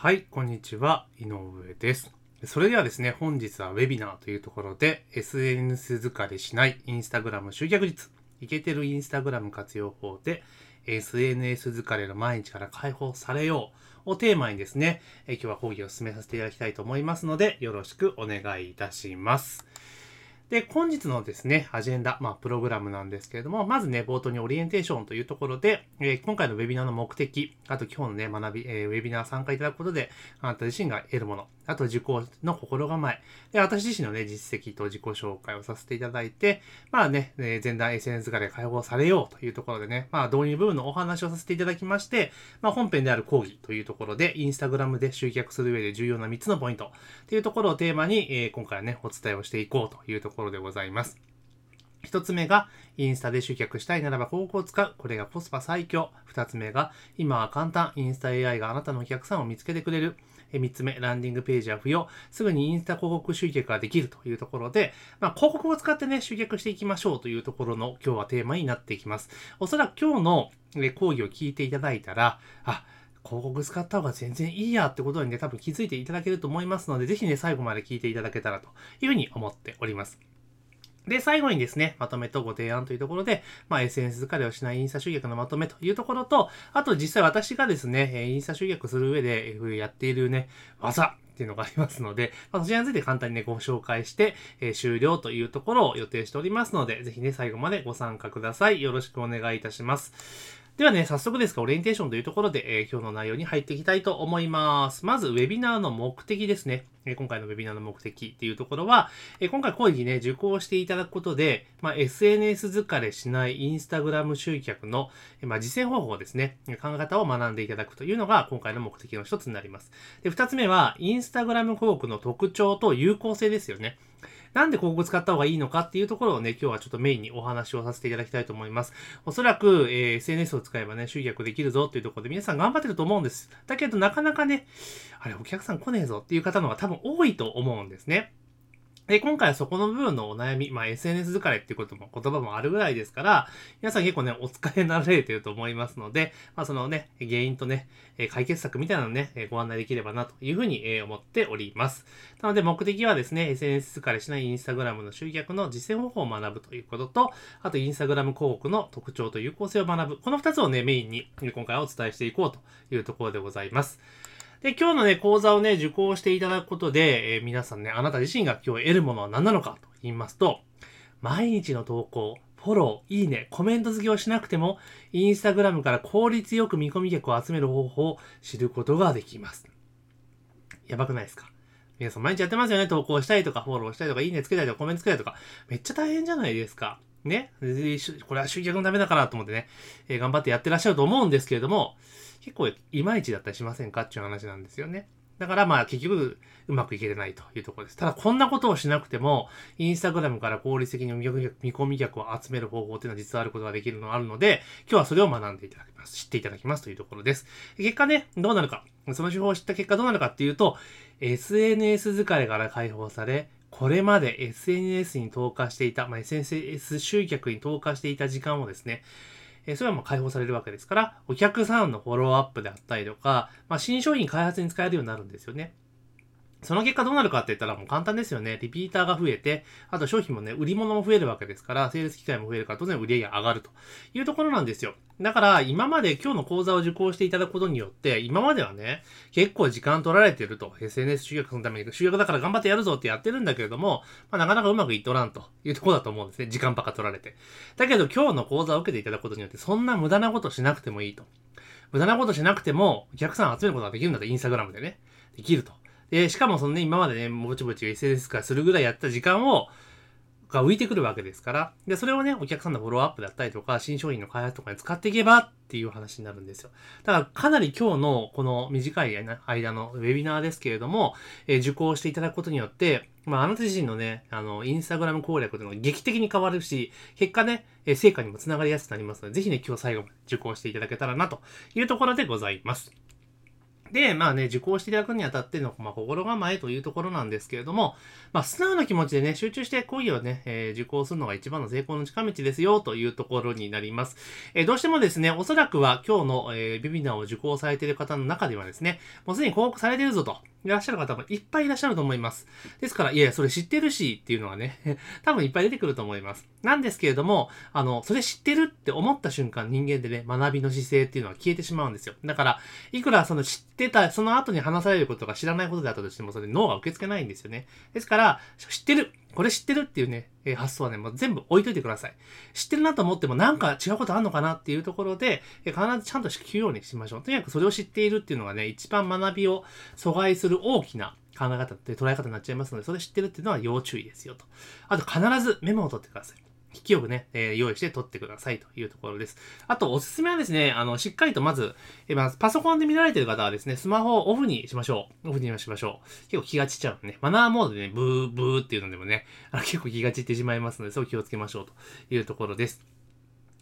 はい、こんにちは、井上です。それではですね、本日はウェビナーというところで、SNS 疲れしないインスタグラム集客率、イケてるインスタグラム活用法で、SNS 疲れの毎日から解放されようをテーマにですね、今日は講義を進めさせていただきたいと思いますので、よろしくお願いいたします。で、本日のですね、アジェンダ、まあ、プログラムなんですけれども、まずね、冒頭にオリエンテーションというところで、えー今回のウェビナーの目的、あと今日のね、学び、えーウェビナー参加いただくことで、あなた自身が得るもの、あと受講の心構え、で、私自身のね、実績と自己紹介をさせていただいて、まあね、えー前段 SNS 化で解放されようというところでね、まあ、導入部分のお話をさせていただきまして、まあ、本編である講義というところで、インスタグラムで集客する上で重要な3つのポイントっていうところをテーマに、えー今回はね、お伝えをしていこうというところでございます。一つ目が、インスタで集客したいならば広告を使う。これがコスパ最強。二つ目が、今は簡単。インスタ AI があなたのお客さんを見つけてくれる。3つ目、ランディングページは不要。すぐにインスタ広告集客ができるというところで、まあ、広告を使ってね、集客していきましょうというところの今日はテーマになっていきます。おそらく今日の講義を聞いていただいたら、あ、広告使った方が全然いいやってことにね、多分気づいていただけると思いますので、ぜひね、最後まで聞いていただけたらというふうに思っております。で、最後にですね、まとめとご提案というところで、まあ、SNS 疲れをしないインスタ集客のまとめというところと、あと実際私がですね、インスタ集客する上でやっているね、技っていうのがありますので、まあ、そちらについて簡単にね、ご紹介して、えー終了というところを予定しておりますので、ぜひね、最後までご参加ください。よろしくお願いいたします。ではね、早速ですが、オリエンテーションというところで、えー今日の内容に入っていきたいと思います。まず、ウェビナーの目的ですね。えー今回のウェビナーの目的っていうところは、えー今回講義ね、受講していただくことで、まあ、SNS 疲れしないインスタグラム集客の、えまあ、実践方法ですね、考え方を学んでいただくというのが今回の目的の一つになります。で、二つ目は、インスタグラム広告の特徴と有効性ですよね。なんで広告使った方がいいのかっていうところをね、今日はちょっとメインにお話をさせていただきたいと思います。おそらく、えー SNS を使えばね、集客できるぞっていうところで皆さん頑張ってると思うんです。だけどなかなかね、あれ、お客さん来ねえぞっていう方の方が多分多いと思うんですね。で、今回はそこの部分のお悩み、まあ SNS 疲れっていうことも言葉もあるぐらいですから、皆さん結構ね、お疲れになられてると思いますので、まあそのね、原因とね、解決策みたいなのね、ご案内できればなというふうに思っております。なので目的はですね、SNS 疲れしないインスタグラムの集客の実践方法を学ぶということと、あとインスタグラム広告の特徴と有効性を学ぶ。この二つをね、メインに今回はお伝えしていこうというところでございます。で、今日のね、講座をね、受講していただくことで、えー皆さんね、あなた自身が今日得るものは何なのかと言いますと、毎日の投稿、フォロー、いいね、コメント付けをしなくても、インスタグラムから効率よく見込み客を集める方法を知ることができます。やばくないですか？皆さん毎日やってますよね。投稿したりとか、フォローしたりとか、いいねつけたりとか、コメントつけたりとか。めっちゃ大変じゃないですか。ね。これは集客のためだからと思ってね、え頑張ってやってらっしゃると思うんですけれども、結構いまいちだったりしませんかっていう話なんですよね。だからまあ結局うまくいけてないというところです。ただこんなことをしなくても、インスタグラムから効率的に見込み客を集める方法っていうのは実はあることができるのがあるので、今日はそれを学んでいただきます。知っていただきますというところです。結果ね、どうなるか。その手法を知った結果どうなるかっていうと、SNS 疲れから解放され、これまで SNS に投下していた、まあ、SNS 集客に投下していた時間をですね、えそれはもう解放されるわけですから、お客さんのフォローアップであったりとか、まあ、新商品開発に使えるようになるんですよね。その結果どうなるかって言ったらもう簡単ですよね。リピーターが増えて、あと商品もね、売り物も増えるわけですから、セールス機会も増えるから当然売り上げ上がるというところなんですよ。だから今まで今日の講座を受講していただくことによって、今まではね、結構時間取られてると、SNS 集客のために集客だから頑張ってやるぞってやってるんだけれども、まあなかなかうまくいっとらんというところだと思うんですね。時間ばっか取られて。だけど今日の講座を受けていただくことによって、そんな無駄なことしなくてもいいと。無駄なことしなくても、お客さん集めることができるんだと、インスタグラムでね。できると。で、しかもそのね、今までね、ぼちぼち SNS 化するぐらいやった時間を、が浮いてくるわけですから、で、それをね、お客さんのフォローアップだったりとか、新商品の開発とかに使っていけばっていう話になるんですよ。だから、かなり今日のこの短い間のウェビナーですけれども、えー受講していただくことによって、まあ、あなた自身のね、あの、インスタグラム攻略というのが劇的に変わるし、結果ね、えー成果にもつながりやすくなりますので、ぜひね、今日最後まで受講していただけたらなというところでございます。で、まあね、受講していただくにあたっての、まあ、心構えというところなんですけれども、まあ、素直な気持ちでね、集中して講義をね、えー、受講するのが一番の成功の近道ですよ、というところになります。えー、どうしてもですね、おそらくは今日の、えー、ビビナーを受講されている方の中ではですね、もうすでに広告されているぞと、いらっしゃる方もいっぱいいらっしゃると思います。ですから、いやいや、それ知ってるし、っていうのはね、多分いっぱい出てくると思います。なんですけれども、あの、それ知ってるって思った瞬間、人間でね、学びの姿勢っていうのは消えてしまうんですよ。だから、いくらその知ってってた、その後に話されることが知らないことであったとしても、それ脳が受け付けないんですよね。ですから、知ってるこれ知ってるっていうね、え、発想はね、もう全部置いといてください。知ってるなと思ってもなんか違うことあんのかなっていうところで、え、必ずちゃんと聞くようにしましょう。とにかくそれを知っているっていうのがね、一番学びを阻害する大きな考え方って捉え方になっちゃいますので、それ知ってるっていうのは要注意ですよと。あと必ずメモを取ってください。筆記用具ね、えー、用意して撮ってくださいというところです。あと、おすすめはですね、あの、しっかりとまず、えー、まず、パソコンで見られてる方はですね、スマホをオフにしましょう。オフにしましょう。結構気が散っちゃうね。マナーモードでね、ブーブーっていうのでもね、あの結構気が散ってしまいますので、そう気をつけましょうというところです。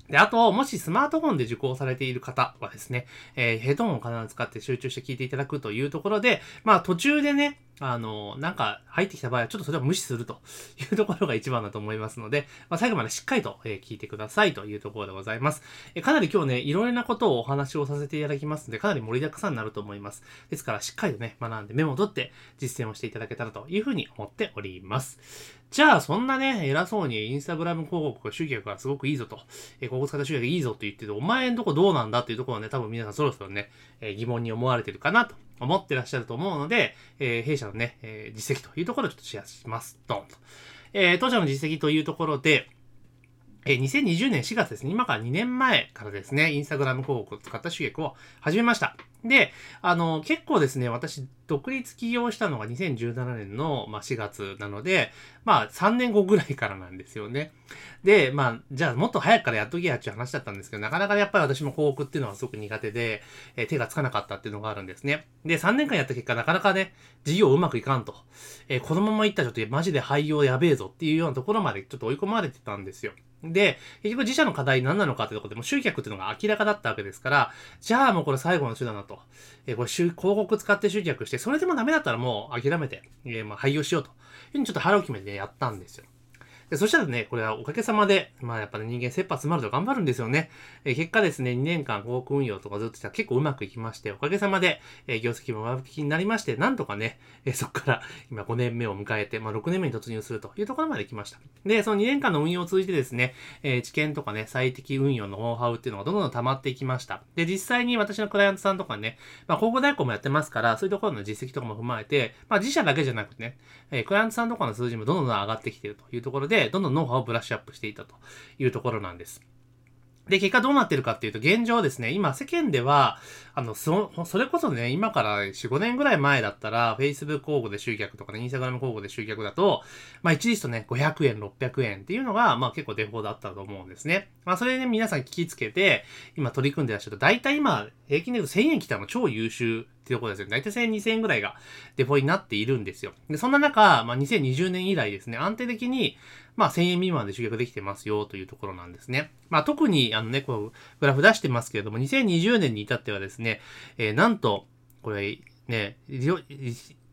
で、あと、もしスマートフォンで受講されている方はですね、えー、ヘッドホンを必ず使って集中して聞いていただくというところで、まあ途中でね、あの、なんか入ってきた場合はちょっとそれを無視するというところが一番だと思いますので、まあ、最後までしっかりと、え聞いてくださいというところでございます。えかなり今日ね、いろいろなことをお話をさせていただきますので、かなり盛りだくさんになると思います。ですからしっかりとね、学んでメモを取って実践をしていただけたらというふうに思っております。じゃあ、そんなね、偉そうにインスタグラム広告集客がすごくいいぞと、え広告使った集客いいぞと言ってて、お前んとこどうなんだっていうところはね、多分皆さんそろそろね、え疑問に思われてるかなと思ってらっしゃると思うので、えー、弊社のね、えー、実績というところをちょっとシェアします。ドンと。えー、当社の実績というところで、えー、2020年4月ですね、今から2年前からですね、インスタグラム広告を使った収益を始めました。で、あの、結構ですね、私、独立起業したのが2017年の、まあ、4月なので、まあ、3年後ぐらいからなんですよね。で、まあ、じゃあ、もっと早くからやっときやっていう話だったんですけど、なかなかやっぱり私も広告っていうのはすごく苦手で、えー、手がつかなかったっていうのがあるんですね。で、3年間やった結果、なかなかね、事業うまくいかんと。えー、このままいったらちょっとマジで廃業やべえぞっていうようなところまでちょっと追い込まれてたんですよ。で、結局自社の課題何なのかってところでも集客っていうのが明らかだったわけですから、じゃあもうこれ最後の手段だと。えー、これ広告使って集客して、それでもダメだったらもう諦めて、えー、まあ廃業しようと。いうふうにちょっと腹を決めて、やったんですよ。で、そしたらね、これはおかげさまで、まあやっぱね、人間切羽詰まると頑張るんですよね。え、結果ですね、2年間広告運用とかずっとしたら結構うまくいきまして、おかげさまで、え、業績も上向きになりまして、なんとかね、え、そこから今5年目を迎えて、まあ6年目に突入するというところまで来ました。で、その2年間の運用を通じてですね、え、知見とかね、最適運用のノウハウっていうのがどんどん溜まっていきました。で、実際に私のクライアントさんとかね、まあ広告代行もやってますから、そういうところの実績とかも踏まえて、まあ自社だけじゃなくてね、え、クライアントさんとかの数字もどんどん上がってきているというところで、どんどんノウハウをブラッシュアップしていたというところなんです。で、結果どうなってるかっていうと、現状ですね、今世間では、あの、そ、それこそね、今から4、5年ぐらい前だったら、Facebook 広告で集客とかね、Instagram 広告で集客だと、まあ一リストね、500円、600円っていうのが、まあ結構デフォだったと思うんですね。まあそれで、ね、皆さん聞きつけて、今取り組んでらっしゃると、大体今、平均で言うと1000円来たの超優秀ってところですよ。大体1000円、2000円ぐらいがデフォになっているんですよ。で、そんな中、まあ2020年以来ですね、安定的に、まあ、1000円未満で集客できてますよというところなんですね。まあ、特に、あのね、こう、グラフ出してますけれども、2020年に至ってはですね、えー、なんと、これ、ね、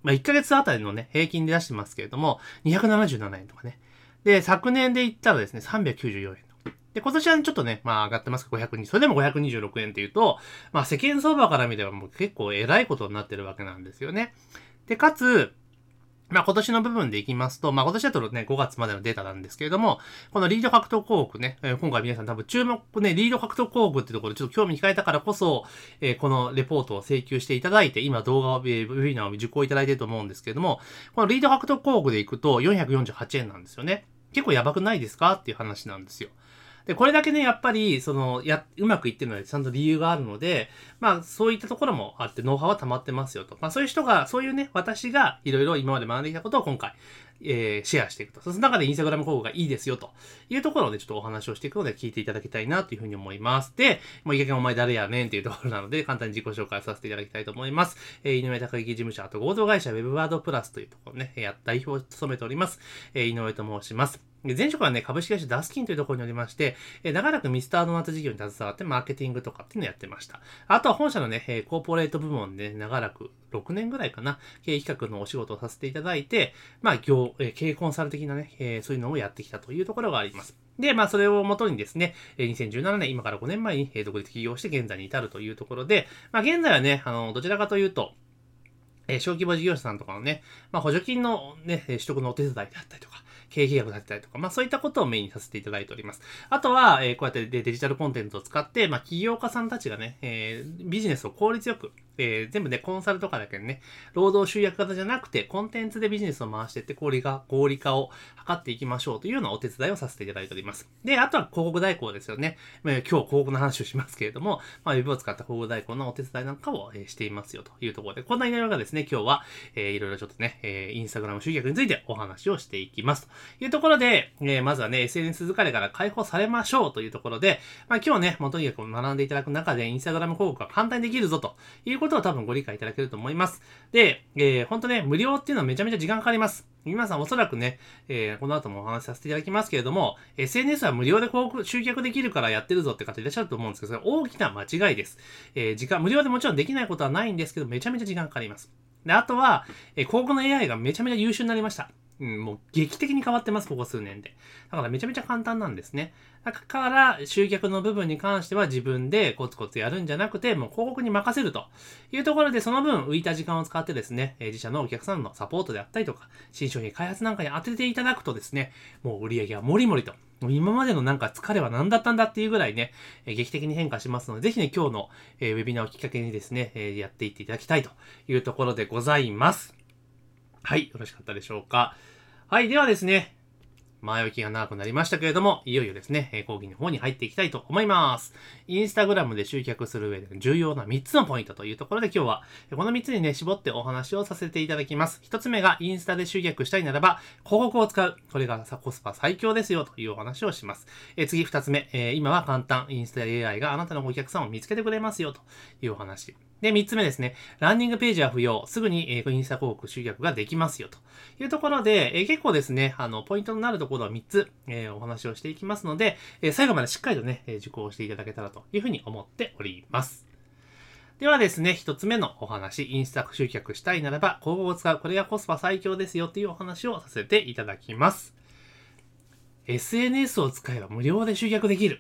まあ、1ヶ月あたりのね、平均で出してますけれども、277円とかね。で、昨年で言ったらですね、394円。で、今年はちょっとね、まあ上がってますか、520、それでも526円っていうと、まあ世間相場から見ればもう結構偉いことになってるわけなんですよね。で、かつ、まあ今年の部分でいきますと、まあ今年だとね、5月までのデータなんですけれども、このリード獲得広告ね、えー、今回皆さん多分注目ね、リード獲得広告ってところでちょっと興味控えたからこそ、えー、このレポートを請求していただいて、今動画を、えー、ウェビナーを受講いただいてると思うんですけれども、このリード獲得広告でいくと448円なんですよね。結構やばくないですか？っていう話なんですよ。で、これだけね、やっぱり、その、や、うまくいってるので、ちゃんと理由があるので、まあ、そういったところもあって、ノウハウは溜まってますよと。まあ、そういう人が、そういうね、私がいろいろ今まで学んできたことを今回、えー、シェアしていくと。その中でインスタグラム広告がいいですよというところでちょっとお話をしていくので聞いていただきたいなというふうに思います。で、もういけけお前誰やねん？っていうところなので簡単に自己紹介させていただきたいと思います。えー、井上高木事務所、あと合同会社 Web ワードプラスというところね、や、代表を務めております。えー、井上と申します。前職はね、株式会社ダスキンというところにおりまして、長らくミスタードーナツ事業に携わってマーケティングとかっていうのをやってました。あとは本社のね、コーポレート部門で、長らく6年ぐらいかな、経営企画のお仕事をさせていただいて、まあ、業、経営コンサル的なね、そういうのをやってきたというところがあります。で、まあ、それをもとにですね、2017年、今から5年前に独立起業して現在に至るというところで、まあ、現在はね、あの、どちらかというと、小規模事業者さんとかのね、まあ、補助金のね、取得のお手伝いであったりとか、経営計画だったりとか、まあそういったことをメインにさせていただいております。あとは、え、こうやってデジタルコンテンツを使って、まあ起業家さんたちがね、え、ビジネスを効率よく、えー、全部ね、コンサルとかだけどね、労働集約型じゃなくて、コンテンツでビジネスを回していって合理化、合理化を図っていきましょうというようなお手伝いをさせていただいております。で、あとは広告代行ですよね。まあ、今日広告の話をしますけれども、まあ、ウェブを使った広告代行のお手伝いなんかを、えー、していますよというところで、こんな内容がですね、今日は、えー、いろいろちょっとね、えー、インスタグラム集客についてお話をしていきます。というところで、えー、まずはね、SNS 疲れから解放されましょうというところで、まあ、今日ね、もうとにかく学んでいただく中で、インスタグラム広告が簡単にできるぞということを多分ご理解いただけると思います。で、えー、ほんとね、無料っていうのはめちゃめちゃ時間かかります。皆さんおそらくね、えー、この後もお話しさせていただきますけれども、SNS は無料で広告集客できるからやってるぞって方いらっしゃると思うんですけど、それ大きな間違いです。えー、時間、無料でもちろんできないことはないんですけど、めちゃめちゃ時間かかります。で、あとは、えー、広告の AI がめちゃめちゃ優秀になりました。うん、もう劇的に変わってます、ここ数年で。だからめちゃめちゃ簡単なんですね。だから、集客の部分に関しては自分でコツコツやるんじゃなくて、もう広告に任せるというところで、その分浮いた時間を使ってですね、自社のお客さんのサポートであったりとか、新商品開発なんかに当てていただくとですね、もう売り上げはもりもりと。もう今までのなんか疲れは何だったんだっていうぐらいね、劇的に変化しますので、ぜひね、今日の、ウェビナーをきっかけにですね、やっていっていただきたいというところでございます。はい、よろしかったでしょうか。はい、ではですね、前置きが長くなりましたけれども、いよいよですね、講義の方に入っていきたいと思います。インスタグラムで集客する上で重要な3つのポイントというところで今日は、この3つにね、絞ってお話をさせていただきます。1つ目が、インスタで集客したいならば、広告を使う。これがコスパ最強ですよというお話をします。え次2つ目、え今は簡単、インスタ AI があなたのお客さんを見つけてくれますよというお話。で、3つ目ですね。ランニングページは不要。すぐに、えー、インスタ広告集客ができますよ。というところで、えー、結構ですね、あの、ポイントになるところは3つ、えー、お話をしていきますので、え、最後までしっかりとね、え、受講していただけたらというふうに思っております。ではですね、1つ目のお話、インスタ集客したいならば、広告を使う。これがコスパ最強ですよというお話をさせていただきます。SNS を使えば無料で集客できる。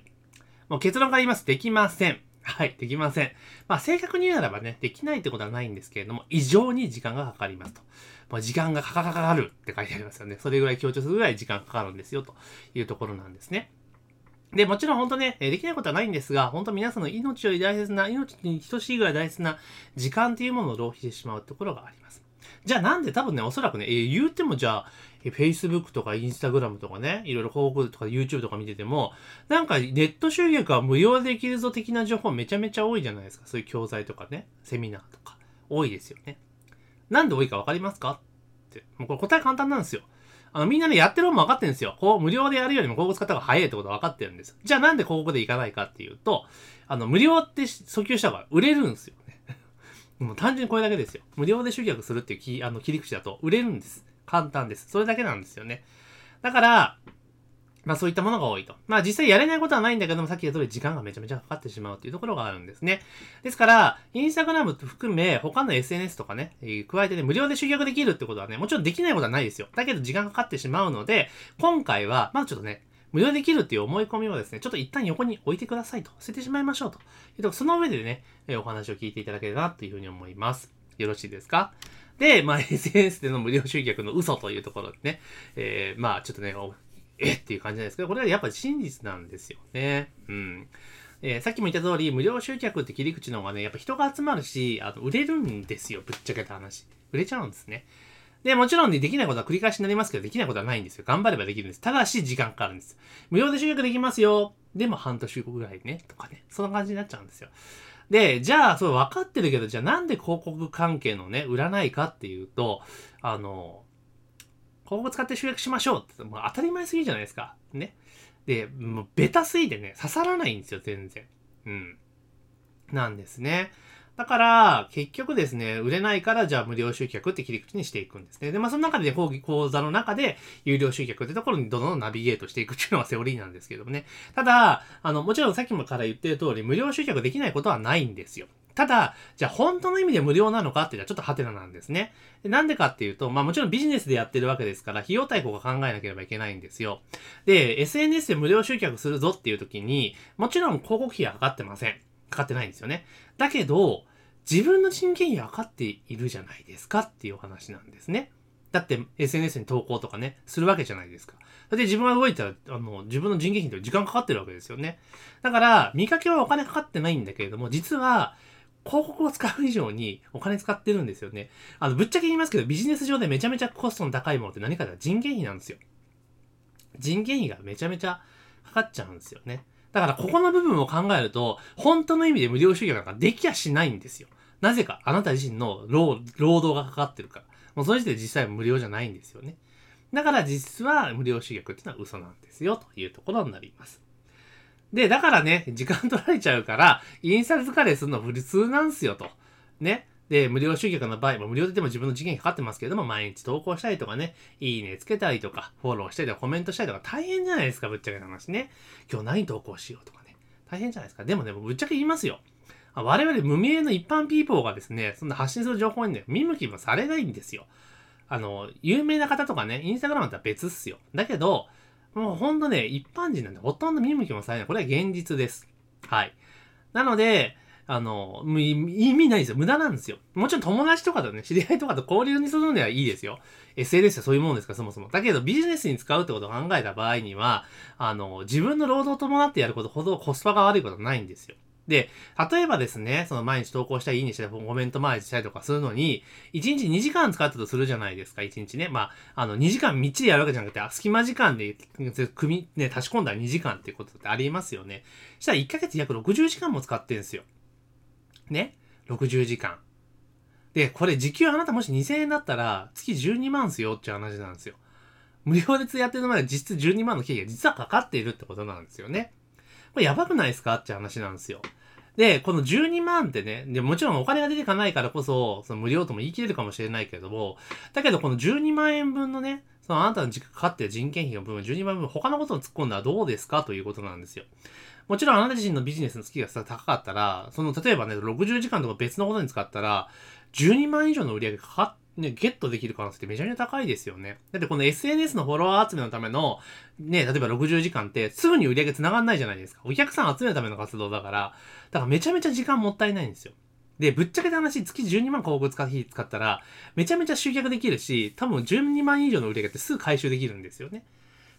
もう結論から言います。できません。はい、できません。まあ、正確に言うならばね、できないってことはないんですけれども、異常に時間がかかりますと。もう時間がかかかるって書いてありますよね。それぐらい強調するぐらい時間かかるんですよ、というところなんですね。で、もちろん本当ね、できないことはないんですが、本当皆さんの命より大切な、命に等しいぐらい大切な時間というものを浪費してしまうところがあります。じゃあなんで多分ね、おそらくね、えー、言うてもじゃあ、え Facebook とか Instagram とかね、いろいろ広告とか YouTube とか見てても、なんかネット集客は無料できるぞ的な情報めちゃめちゃ多いじゃないですか。そういう教材とかね、セミナーとか。多いですよね。なんで多いかわかりますか？って。もうこれ答え簡単なんですよ。あの、みんなね、やってる方も分かってるんですよ。こう、無料でやるよりも広告使った方が早いってことは分かってるんです。じゃあなんで広告でいかないかっていうと、あの、無料って訴求した方が売れるんですよ。もう単純にこれだけですよ。無料で集客するっていうきあの切り口だと売れるんです。簡単です。それだけなんですよね。だから、まあそういったものが多いと。まあ実際やれないことはないんだけども、さっき言った通り時間がめちゃめちゃかかってしまうというところがあるんですね。ですから、インスタグラム含め他の SNS とかね、加えてね、無料で集客できるってことはね、もちろんできないことはないですよ。だけど時間かかってしまうので、今回は、まずちょっとね、無料できるっていう思い込みをですね、ちょっと一旦横に置いてくださいと。捨ててしまいましょうと。と、その上でね、えお話を聞いていただければなというふうに思います。よろしいですか？で、まあ、SNS での無料集客の嘘というところでね、えー、まあ、ちょっとね、えっていう感じなんですけど、これはやっぱり真実なんですよね。うん。えー、さっきも言った通り、無料集客って切り口の方がね、やっぱ人が集まるし、あの、売れるんですよ、ぶっちゃけた話。売れちゃうんですね。で、もちろんね、できないことは繰り返しになりますけど、できないことはないんですよ。頑張ればできるんです。ただし、時間かかるんです。無料で集客できますよ。でも半年後ぐらいね、とかね。そんな感じになっちゃうんですよ。で、じゃあ、それ分かってるけど、じゃあなんで広告関係のね、売らないかっていうと、あの、広告使って集約しましょうって、もう当たり前すぎじゃないですか。ね。で、もうベタすぎてね、刺さらないんですよ、全然。うん。なんですね。だから、結局ですね、売れないから、じゃあ無料集客って切り口にしていくんですね。で、まあその中で、講義講座の中で、有料集客ってところにどんどんナビゲートしていくっていうのがセオリーなんですけどもね。ただ、あの、もちろんさっきもから言ってる通り、無料集客できないことはないんですよ。ただ、じゃあ本当の意味で無料なのかっていうのはちょっとハテナなんですね。なんでかっていうと、まあもちろんビジネスでやってるわけですから、費用対効果考えなければいけないんですよ。で、SNS で無料集客するぞっていう時に、もちろん広告費はかかってません。かかってないんですよね。だけど、自分の人件費はかかっているじゃないですかっていう話なんですね。だって SNS に投稿とかね、するわけじゃないですか。だって自分が動いたら、あの、自分の人件費って時間かかってるわけですよね。だから、見かけはお金かかってないんだけれども、実は、広告を使う以上にお金使ってるんですよね。あの、ぶっちゃけ言いますけど、ビジネス上でめちゃめちゃコストの高いものって何かというと人件費なんですよ。人件費がめちゃめちゃかかっちゃうんですよね。だからここの部分を考えると、本当の意味で無料集客なんかできやしないんですよ。なぜか、あなた自身の労働がかかってるから。もうその時点で実際無料じゃないんですよね。だから実は無料集客っていうのは嘘なんですよ、というところになります。で、だからね、時間取られちゃうから、インスタ疲れするの普通なんすよと。ね。で、無料集客の場合、まあ、無料で言っても自分の時間かかってますけれども、毎日投稿したりとかね、いいねつけたりとか、フォローしたりとか、コメントしたりとか、大変じゃないですか、ぶっちゃけな話ね。今日何投稿しようとかね。大変じゃないですか。でもね、ぶっちゃけ言いますよ。我々無名の一般ピーポーがですね、そんな発信する情報にね、見向きもされないんですよ。あの、有名な方とかね、インスタグラムだったら別っすよ。だけど、もうほんとね、一般人なんでほとんど見向きもされない。これは現実です。はい。なので、あの、意味ないですよ。無駄なんですよ。もちろん友達とかとね、知り合いとかと交流にするのではいいですよ。SNS はそういうものですから、そもそも。だけど、ビジネスに使うってことを考えた場合には、あの、自分の労働を伴ってやることほどコスパが悪いことはないんですよ。で、例えばですね、その毎日投稿したり、いいねしたり、コメント毎日したりとかするのに、1日2時間使ったとするじゃないですか、1日ね。まあ、あの、2時間みっちりやるわけじゃなくて、隙間時間で、組み、ね、足し込んだら2時間っていうことってありますよね。したら1ヶ月約60時間も使ってんすよ。ね ?60 時間。で、これ時給あなたもし2000円だったら、月12万すよっていう話なんですよ。無料でやってるのまで実質12万の経費が実はかかっているってことなんですよね。これやばくないですかって話なんですよ。で、この12万ってね、でもちろんお金が出てかないからこそ、その無料とも言い切れるかもしれないけれども、だけどこの12万円分のね、そのあなたの時間かかってる人件費の部分、12万分、他のことに突っ込んだらどうですかということなんですよ。もちろんあなた自身のビジネスの月が高かったら、その例えばね、60時間とか別のことに使ったら、12万以上の売り上げかかっね、ゲットできる可能性ってめちゃめちゃ高いですよね。だってこの SNS のフォロワー集めのための、ね、例えば60時間ってすぐに売り上げ繋がんないじゃないですか。お客さん集めるための活動だから、だからめちゃめちゃ時間もったいないんですよ。で、ぶっちゃけた話、月12万広告使費使ったら、めちゃめちゃ集客できるし、多分12万以上の売り上げってすぐ回収できるんですよね。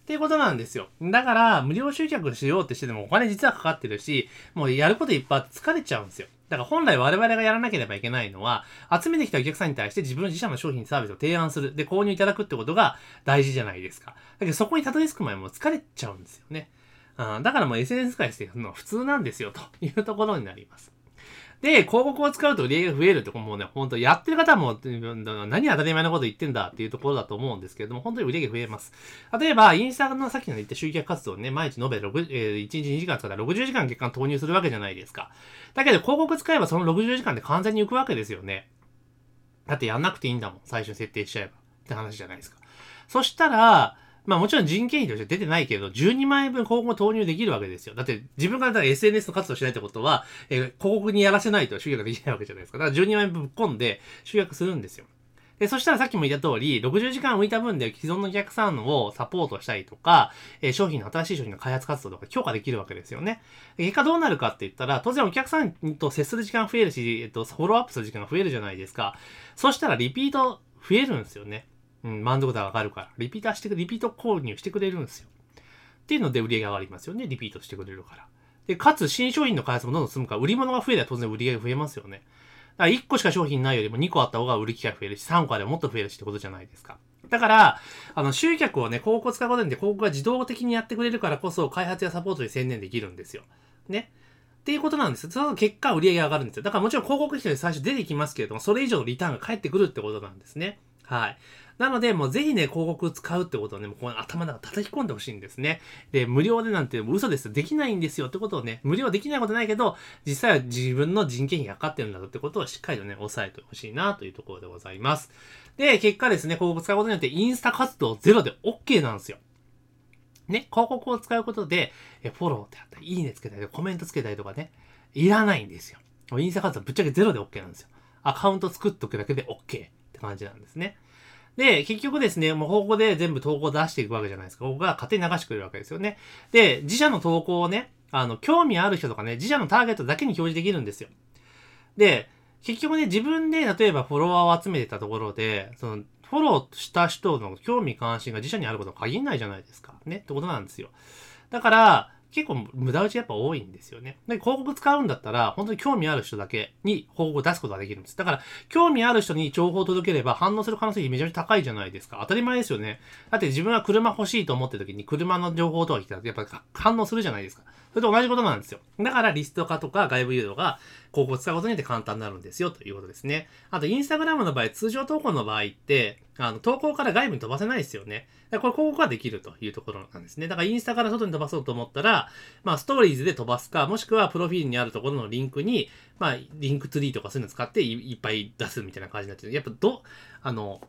っていうことなんですよ。だから、無料集客しようってしててもお金実はかかってるし、もうやることいっぱいあって疲れちゃうんですよ。だから本来我々がやらなければいけないのは、集めてきたお客さんに対して自分自社の商品サービスを提案する。で、購入いただくってことが大事じゃないですか。だけどそこにたどり着く前も疲れちゃうんですよね。うん、だからもう SNS 使いしてるのは普通なんですよ、というところになります。で、広告を使うと売り上げが増えるって、もうね、本当やってる方も、何当たり前のこと言ってんだっていうところだと思うんですけれども、本当に売り上げ増えます。例えば、インスタのさっきの言った集客活動ね、毎日延べ6、えー、1日2時間使ったら60時間月間投入するわけじゃないですか。だけど、広告使えばその60時間で完全に浮くわけですよね。だってやんなくていいんだもん。最初に設定しちゃえば。って話じゃないですか。そしたら、まあもちろん人件費として出てないけど、12万円分広告投入できるわけですよ。だって自分からだから SNS の活動しないってことは、えー、広告にやらせないと集客できないわけじゃないですか。だから12万円分ぶっ込んで集客するんですよ。で、そしたらさっきも言った通り、60時間浮いた分で既存のお客さんをサポートしたりとか、えー、商品の新しい商品の開発活動とか強化できるわけですよね。結果どうなるかって言ったら、当然お客さんと接する時間増えるし、えっと、フォローアップする時間が増えるじゃないですか。そしたらリピート増えるんですよね。うん、満足度が上がるから。リピーターしてく、リピート購入してくれるんですよ。っていうので売り上げ上がりますよね。リピートしてくれるから。で、かつ新商品の開発もどんどん進むから、売り物が増えれば当然売り上げ増えますよね。だから1個しか商品ないよりも2個あった方が売る機会増えるし、3個あればもっと増えるしってことじゃないですか。だから、あの、集客をね、広告使うことによって広告が自動的にやってくれるからこそ、開発やサポートに専念できるんですよ。ね。っていうことなんですよ。その結果、売り上げ上がるんですよ。だからもちろん広告費で最初出てきますけれども、それ以上のリターンが返ってくるってことなんですね。はい。なので、もうぜひね、広告使うってことをね、もうこの頭の中叩き込んでほしいんですね。で、無料でなんて嘘です。できないんですよってことをね、無料できないことないけど、実際は自分の人件費がかかってるんだぞってことをしっかりとね、押さえてほしいなというところでございます。で、結果ですね、広告使うことによってインスタ活動ゼロで OK なんですよ。ね、広告を使うことで、えフォローってあったり、いいねつけたり、コメントつけたりとかね、いらないんですよ。インスタ活動ぶっちゃけゼロで OK なんですよ。アカウント作っとくだけで OK って感じなんですね。で、結局ですね、もうここで全部投稿出していくわけじゃないですか。ここが勝手に流してくれるわけですよね。で、自社の投稿をね、あの、興味ある人とかね、自社のターゲットだけに表示できるんですよ。で、結局ね、自分で例えばフォロワーを集めてたところで、その、フォローした人の興味関心が自社にあることは限らないじゃないですか。ね、ってことなんですよ。だから、結構無駄打ちやっぱ多いんですよね。で、広告使うんだったら、本当に興味ある人だけに広告を出すことができるんです。だから、興味ある人に情報を届ければ反応する可能性めちゃめちゃ高いじゃないですか。当たり前ですよね。だって自分は車欲しいと思ってる時に車の情報とか来たら、やっぱ反応するじゃないですか。それと同じことなんですよ。だからリスト化とか外部誘導が広告を使うことによって簡単になるんですよということですね。あと、インスタグラムの場合、通常投稿の場合って、あの、投稿から外部に飛ばせないですよね。だからこれ広告ができるというところなんですね。だからインスタから外に飛ばそうと思ったら、まあ、ストーリーズで飛ばすか、もしくはプロフィールにあるところのリンクに、まあ、リンクツリーとかそういうの使っていっぱい出すみたいな感じになってる。やっぱど、あの、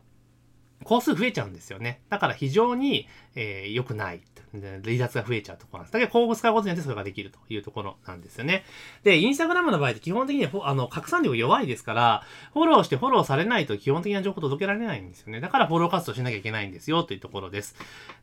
工数増えちゃうんですよね。だから非常に、えー、良くない。離脱が増えちゃうところなんです。だけど、広告使うことによってそれができるというところなんですよね。で、インスタグラムの場合って基本的にあの、拡散力弱いですから、フォローしてフォローされないと基本的な情報届けられないんですよね。だからフォロー活動しなきゃいけないんですよというところです。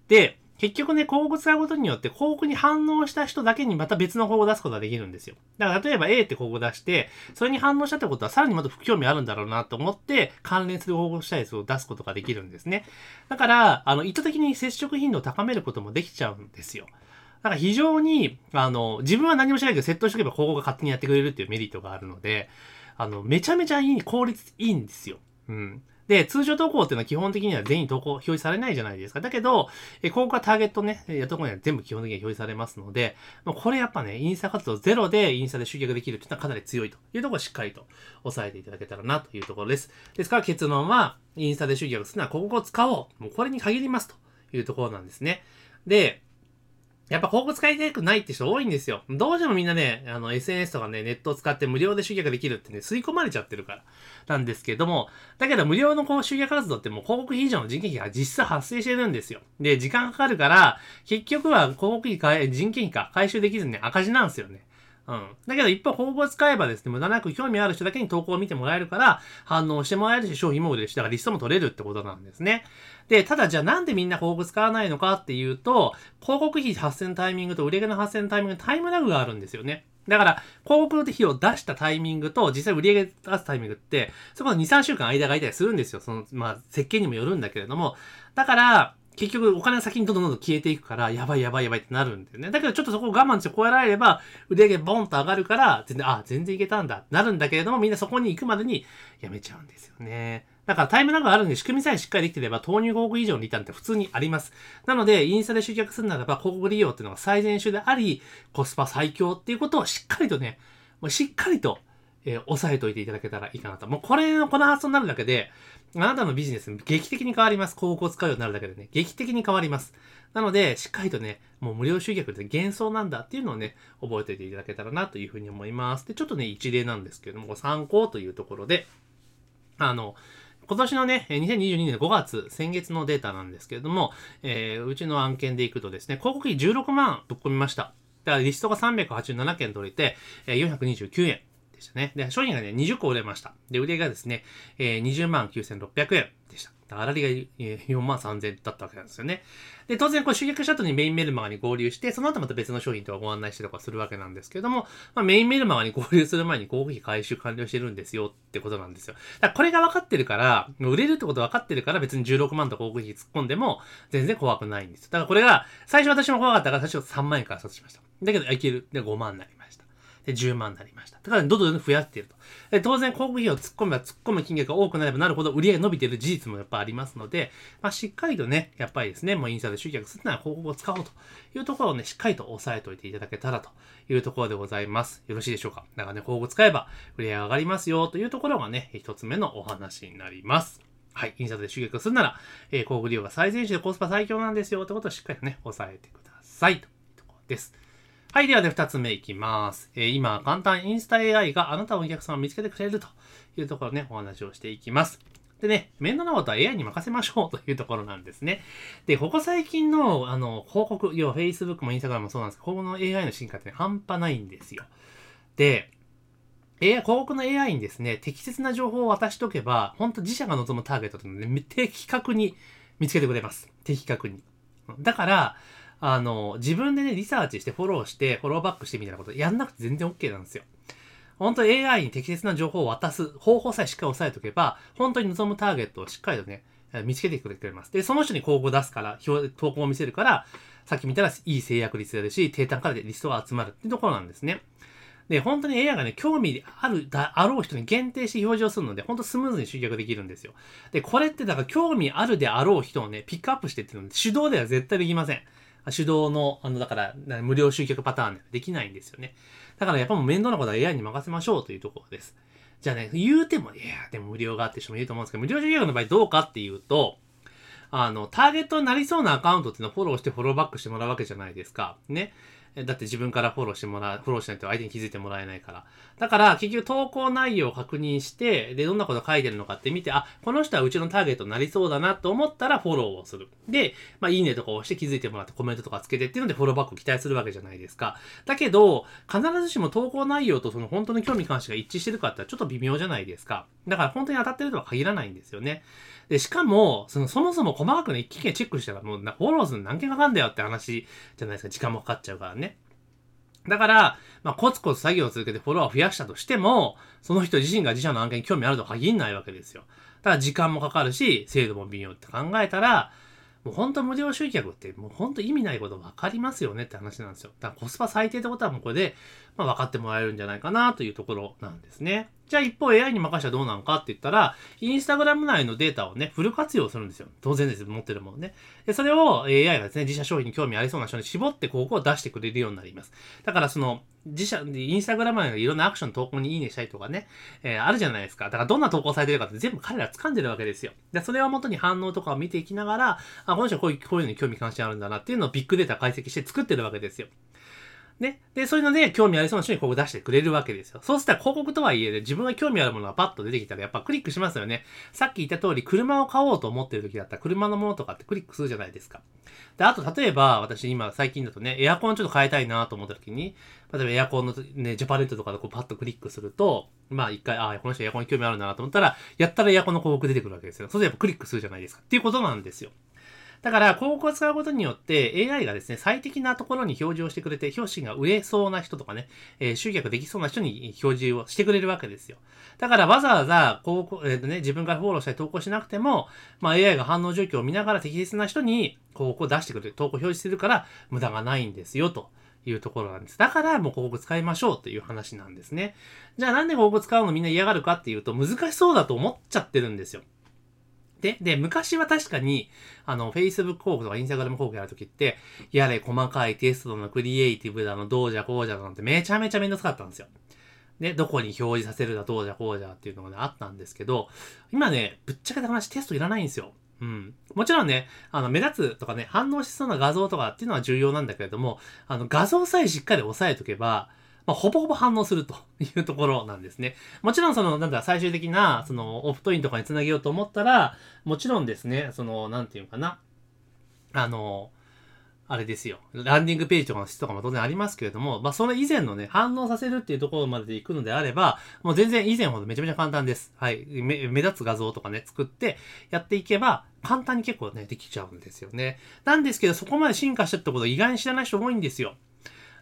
で、結局ね、広告使うことによって、広告に反応した人だけにまた別の広告を出すことができるんですよ。だから例えば A って広告を出して、それに反応したってことはさらにまた不興味あるんだろうなと思って、関連する広告したやつを出すことができるんですね。だから、あの、意図的に接触頻度を高めることもできちゃうんですよ。だから非常に、あの、自分は何もしないけど、セットしておけば広告が勝手にやってくれるっていうメリットがあるので、あの、めちゃめちゃいい、効率いいんですよ。うん。で、通常投稿っていうのは基本的には全員投稿表示されないじゃないですか。だけど、え広告はターゲットね、やったところには全部基本的には表示されますので、もうこれやっぱね、インスタ活動ゼロでインスタで集客できるっていうのはかなり強いというところをしっかりと押さえていただけたらなというところです。ですから結論は、インスタで集客するのは広告を使おう。もうこれに限りますというところなんですね。で、やっぱ広告使いたくないって人多いんですよ。どうしてもみんなね、あの SNS とかね、ネットを使って無料で集客できるってね、吸い込まれちゃってるから。なんですけども、だけど無料のこう集客活動ってもう広告費以上の人件費が実際発生してるんですよ。で、時間かかるから、結局は広告費か、人件費か回収できずに、ね、赤字なんですよね。うん。だけど一方、広告を使えばですね、無駄なく興味ある人だけに投稿を見てもらえるから、反応してもらえるし、商品も売れるし、だからリストも取れるってことなんですね。で、ただじゃあなんでみんな広告使わないのかっていうと、広告費発生のタイミングと売り上げの発生のタイミングタイムラグがあるんですよね。だから、広告費を出したタイミングと、実際売り上げ出すタイミングって、そこの2、3週間間がいたりするんですよ。その、まあ、設計にもよるんだけれども。だから、結局お金が先にどんどんどんどん消えていくから、やばいやばいやばいってなるんだよね。だけどちょっとそこを我慢して超えられれば、売り上げボンと上がるから、全然、あ、全然いけたんだ、なるんだけれども、みんなそこに行くまでにやめちゃうんですよね。だからタイムラグがあるんで仕組みさえしっかりできてれば投入広告以上のリターンって普通にあります。なので、インスタで集客するならば広告利用っていうのが最善手であり、コスパ最強っていうことをしっかりとね、もうしっかりと、えー、押さえといていただけたらいいかなと。もうこれの、この発想になるだけで、あなたのビジネス劇的に変わります。広告を使うようになるだけでね、劇的に変わります。なので、しっかりとね、もう無料集客って幻想なんだっていうのをね、覚えておいていただけたらなというふうに思います。で、ちょっとね、一例なんですけども、参考というところで、あの、今年のね、2022年5月、先月のデータなんですけれども、えー、うちの案件でいくとですね、広告費16万ぶっ込みました。だからリストが387件取れて、えー、429円でしたね。で、商品がね、20個売れました。で、売りがですね、えー、20万9600円でした。粗利が4万3000だったわけなんですよね。で、当然こう集客した後にメインメルマガに合流して、その後また別の商品とかご案内してとかするわけなんですけども、まあ、メインメルマガに合流する前に広告費回収完了してるんですよってことなんですよ。だからこれが分かってるから、売れるってこと分かってるから別に16万と広告費突っ込んでも全然怖くないんです。だからこれが、最初私も怖かったから最初3万円からスタートしました。だけど、いける。で、5万になりました。で、10万になりました。だから、どんどん増やしていると。で当然、広告費を突っ込めば突っ込む金額が多くなればなるほど売り上げ伸びている事実もやっぱありますので、まあ、しっかりとね、やっぱりですね、もうインスタで集客するなら広告を使おうというところをね、しっかりと押さえておいていただけたらというところでございます。よろしいでしょうかだからね、広告使えば売り上げ上がりますよというところがね、一つ目のお話になります。はい、インスタで集客するなら、えー、広告利用が最善手でコスパ最強なんですよってことをしっかりとね、押さえてくださいというところです。はい、ではで、二つ目いきます。えー、今、簡単インスタ AI があなたのお客さんを見つけてくれるというところね、お話をしていきます。でね、面倒なことは AI に任せましょうというところなんですね。で、ここ最近の、あの、広告、要は Facebook も Instagram もそうなんですけど、ここの AI の進化って、ね、半端ないんですよ。で、AI、広告の AI にですね、適切な情報を渡しとけば、本当自社が望むターゲットっていうのをね、的確に見つけてくれます。的確に。だから、あの、自分でね、リサーチしてフォローして、フォローバックしてみたいなことやんなくて全然 OK なんですよ。本当 AI に適切な情報を渡す方法さえしっかり押さえておけば、本当に望むターゲットをしっかりとね、見つけてくれてます。で、その人に広告を出すから、投稿を見せるから、さっき見たらいい制約率であるし、低単価でリストが集まるっていうところなんですね。で、本当に AI がね、興味ある、だあろう人に限定して表示をするので、本当スムーズに集客できるんですよ。で、これってだから興味あるであろう人をね、ピックアップしてっていうので、手動では絶対できません。手動の、あの、だから、無料集客パターンでできないんですよね。だからやっぱもう面倒なことは AI に任せましょうというところです。じゃあね、言うても、いや、でも無料があって人もいると思うんですけど、無料集客の場合どうかっていうと、あの、ターゲットになりそうなアカウントっていうのをフォローしてフォローバックしてもらうわけじゃないですか。ね。だって自分からフォローしてもらう、フォローしないと相手に気づいてもらえないから。だから、結局投稿内容を確認して、で、どんなこと書いてるのかって見て、あ、この人はうちのターゲットになりそうだなと思ったらフォローをする。で、まあ、いいねとか押して気づいてもらってコメントとかつけてっていうのでフォローバックを期待するわけじゃないですか。だけど、必ずしも投稿内容とその本当の興味関心が一致してるかってちょっと微妙じゃないですか。だから本当に当たってるとは限らないんですよね。で、しかも、その、そもそも細かくね、一気にチェックしたらもう、フォローするの何件かかんだよって話じゃないですか。時間もかかっちゃうからね。だから、まあ、コツコツ作業を続けてフォロワーを増やしたとしても、その人自身が自社の案件に興味あるとは限らないわけですよ。ただ時間もかかるし、精度も微妙って考えたら、もう本当無料集客ってもう本当意味ないこと分かりますよねって話なんですよ。だからコスパ最低ってことはもうこれで、ま、分かってもらえるんじゃないかなというところなんですね。じゃあ一方 AI に任せたらどうなのかって言ったら、インスタグラム内のデータをね、フル活用するんですよ。当然です。持ってるものね。で、それを AI がですね、自社商品に興味ありそうな人に絞って広告を出してくれるようになります。だからその、自社、インスタグラムのいろんなアクション投稿にいいねしたりとかね、えー、あるじゃないですか。だからどんな投稿されてるかって全部彼ら掴んでるわけですよ。で、それを元に反応とかを見ていきながら、あ、この人こういう、こういうのに興味関心あるんだなっていうのをビッグデータ解析して作ってるわけですよ。ね。で、そういうので興味ありそうな人に広告出してくれるわけですよ。そうしたら広告とはいえで、自分が興味あるものがパッと出てきたらやっぱクリックしますよね。さっき言った通り、車を買おうと思ってる時だったら車のものとかってクリックするじゃないですか。で、あと例えば、私今最近だとね、エアコンちょっと変えたいなと思った時に、例えばエアコンのね、ジャパネットとかでこうパッとクリックすると、まあ一回、ああ、この人エアコンに興味あるなと思ったら、やったらエアコンの広告出てくるわけですよ。それでやっぱクリックするじゃないですか。っていうことなんですよ。だから、広告を使うことによって AI がですね、最適なところに表示をしてくれて、表紙が売れそうな人とかね、えー、集客できそうな人に表示をしてくれるわけですよ。だからわざわざ、広告、えっ、ー、とね、自分からフォローしたり投稿しなくても、まあ AI が反応状況を見ながら適切な人に広告を出してくれる、投稿表示するから無駄がないんですよ、と。いうところなんです。だからもう広告使いましょうという話なんですね。じゃあなんで広告使うのみんな嫌がるかっていうと難しそうだと思っちゃってるんですよ。で、で、昔は確かに、あの、Facebook 広告とか Instagram 広告やるときって、やれ、細かいテストのクリエイティブだの、どうじゃこうじゃなんてめちゃめちゃめんどくさかったんですよ。で、どこに表示させるだ、どうじゃこうじゃっていうのがね、あったんですけど、今ね、ぶっちゃけた話テストいらないんですよ。うん。もちろんね、あの、目立つとかね、反応しそうな画像とかっていうのは重要なんだけれども、あの、画像さえしっかり押さえとけば、まあ、ほぼほぼ反応するというところなんですね。もちろんその、なんだ、最終的な、その、オプトインとかにつなげようと思ったら、もちろんですね、その、なんていうのかな、あの、あれですよ。ランディングページとかの質とかも当然ありますけれども、まあ、その以前のね、反応させるっていうところまでで行くのであれば、もう全然以前ほどめちゃめちゃ簡単です。はい。目立つ画像とかね、作ってやっていけば、簡単に結構ね、できちゃうんですよね。なんですけど、そこまで進化したってこと意外に知らない人多いんですよ。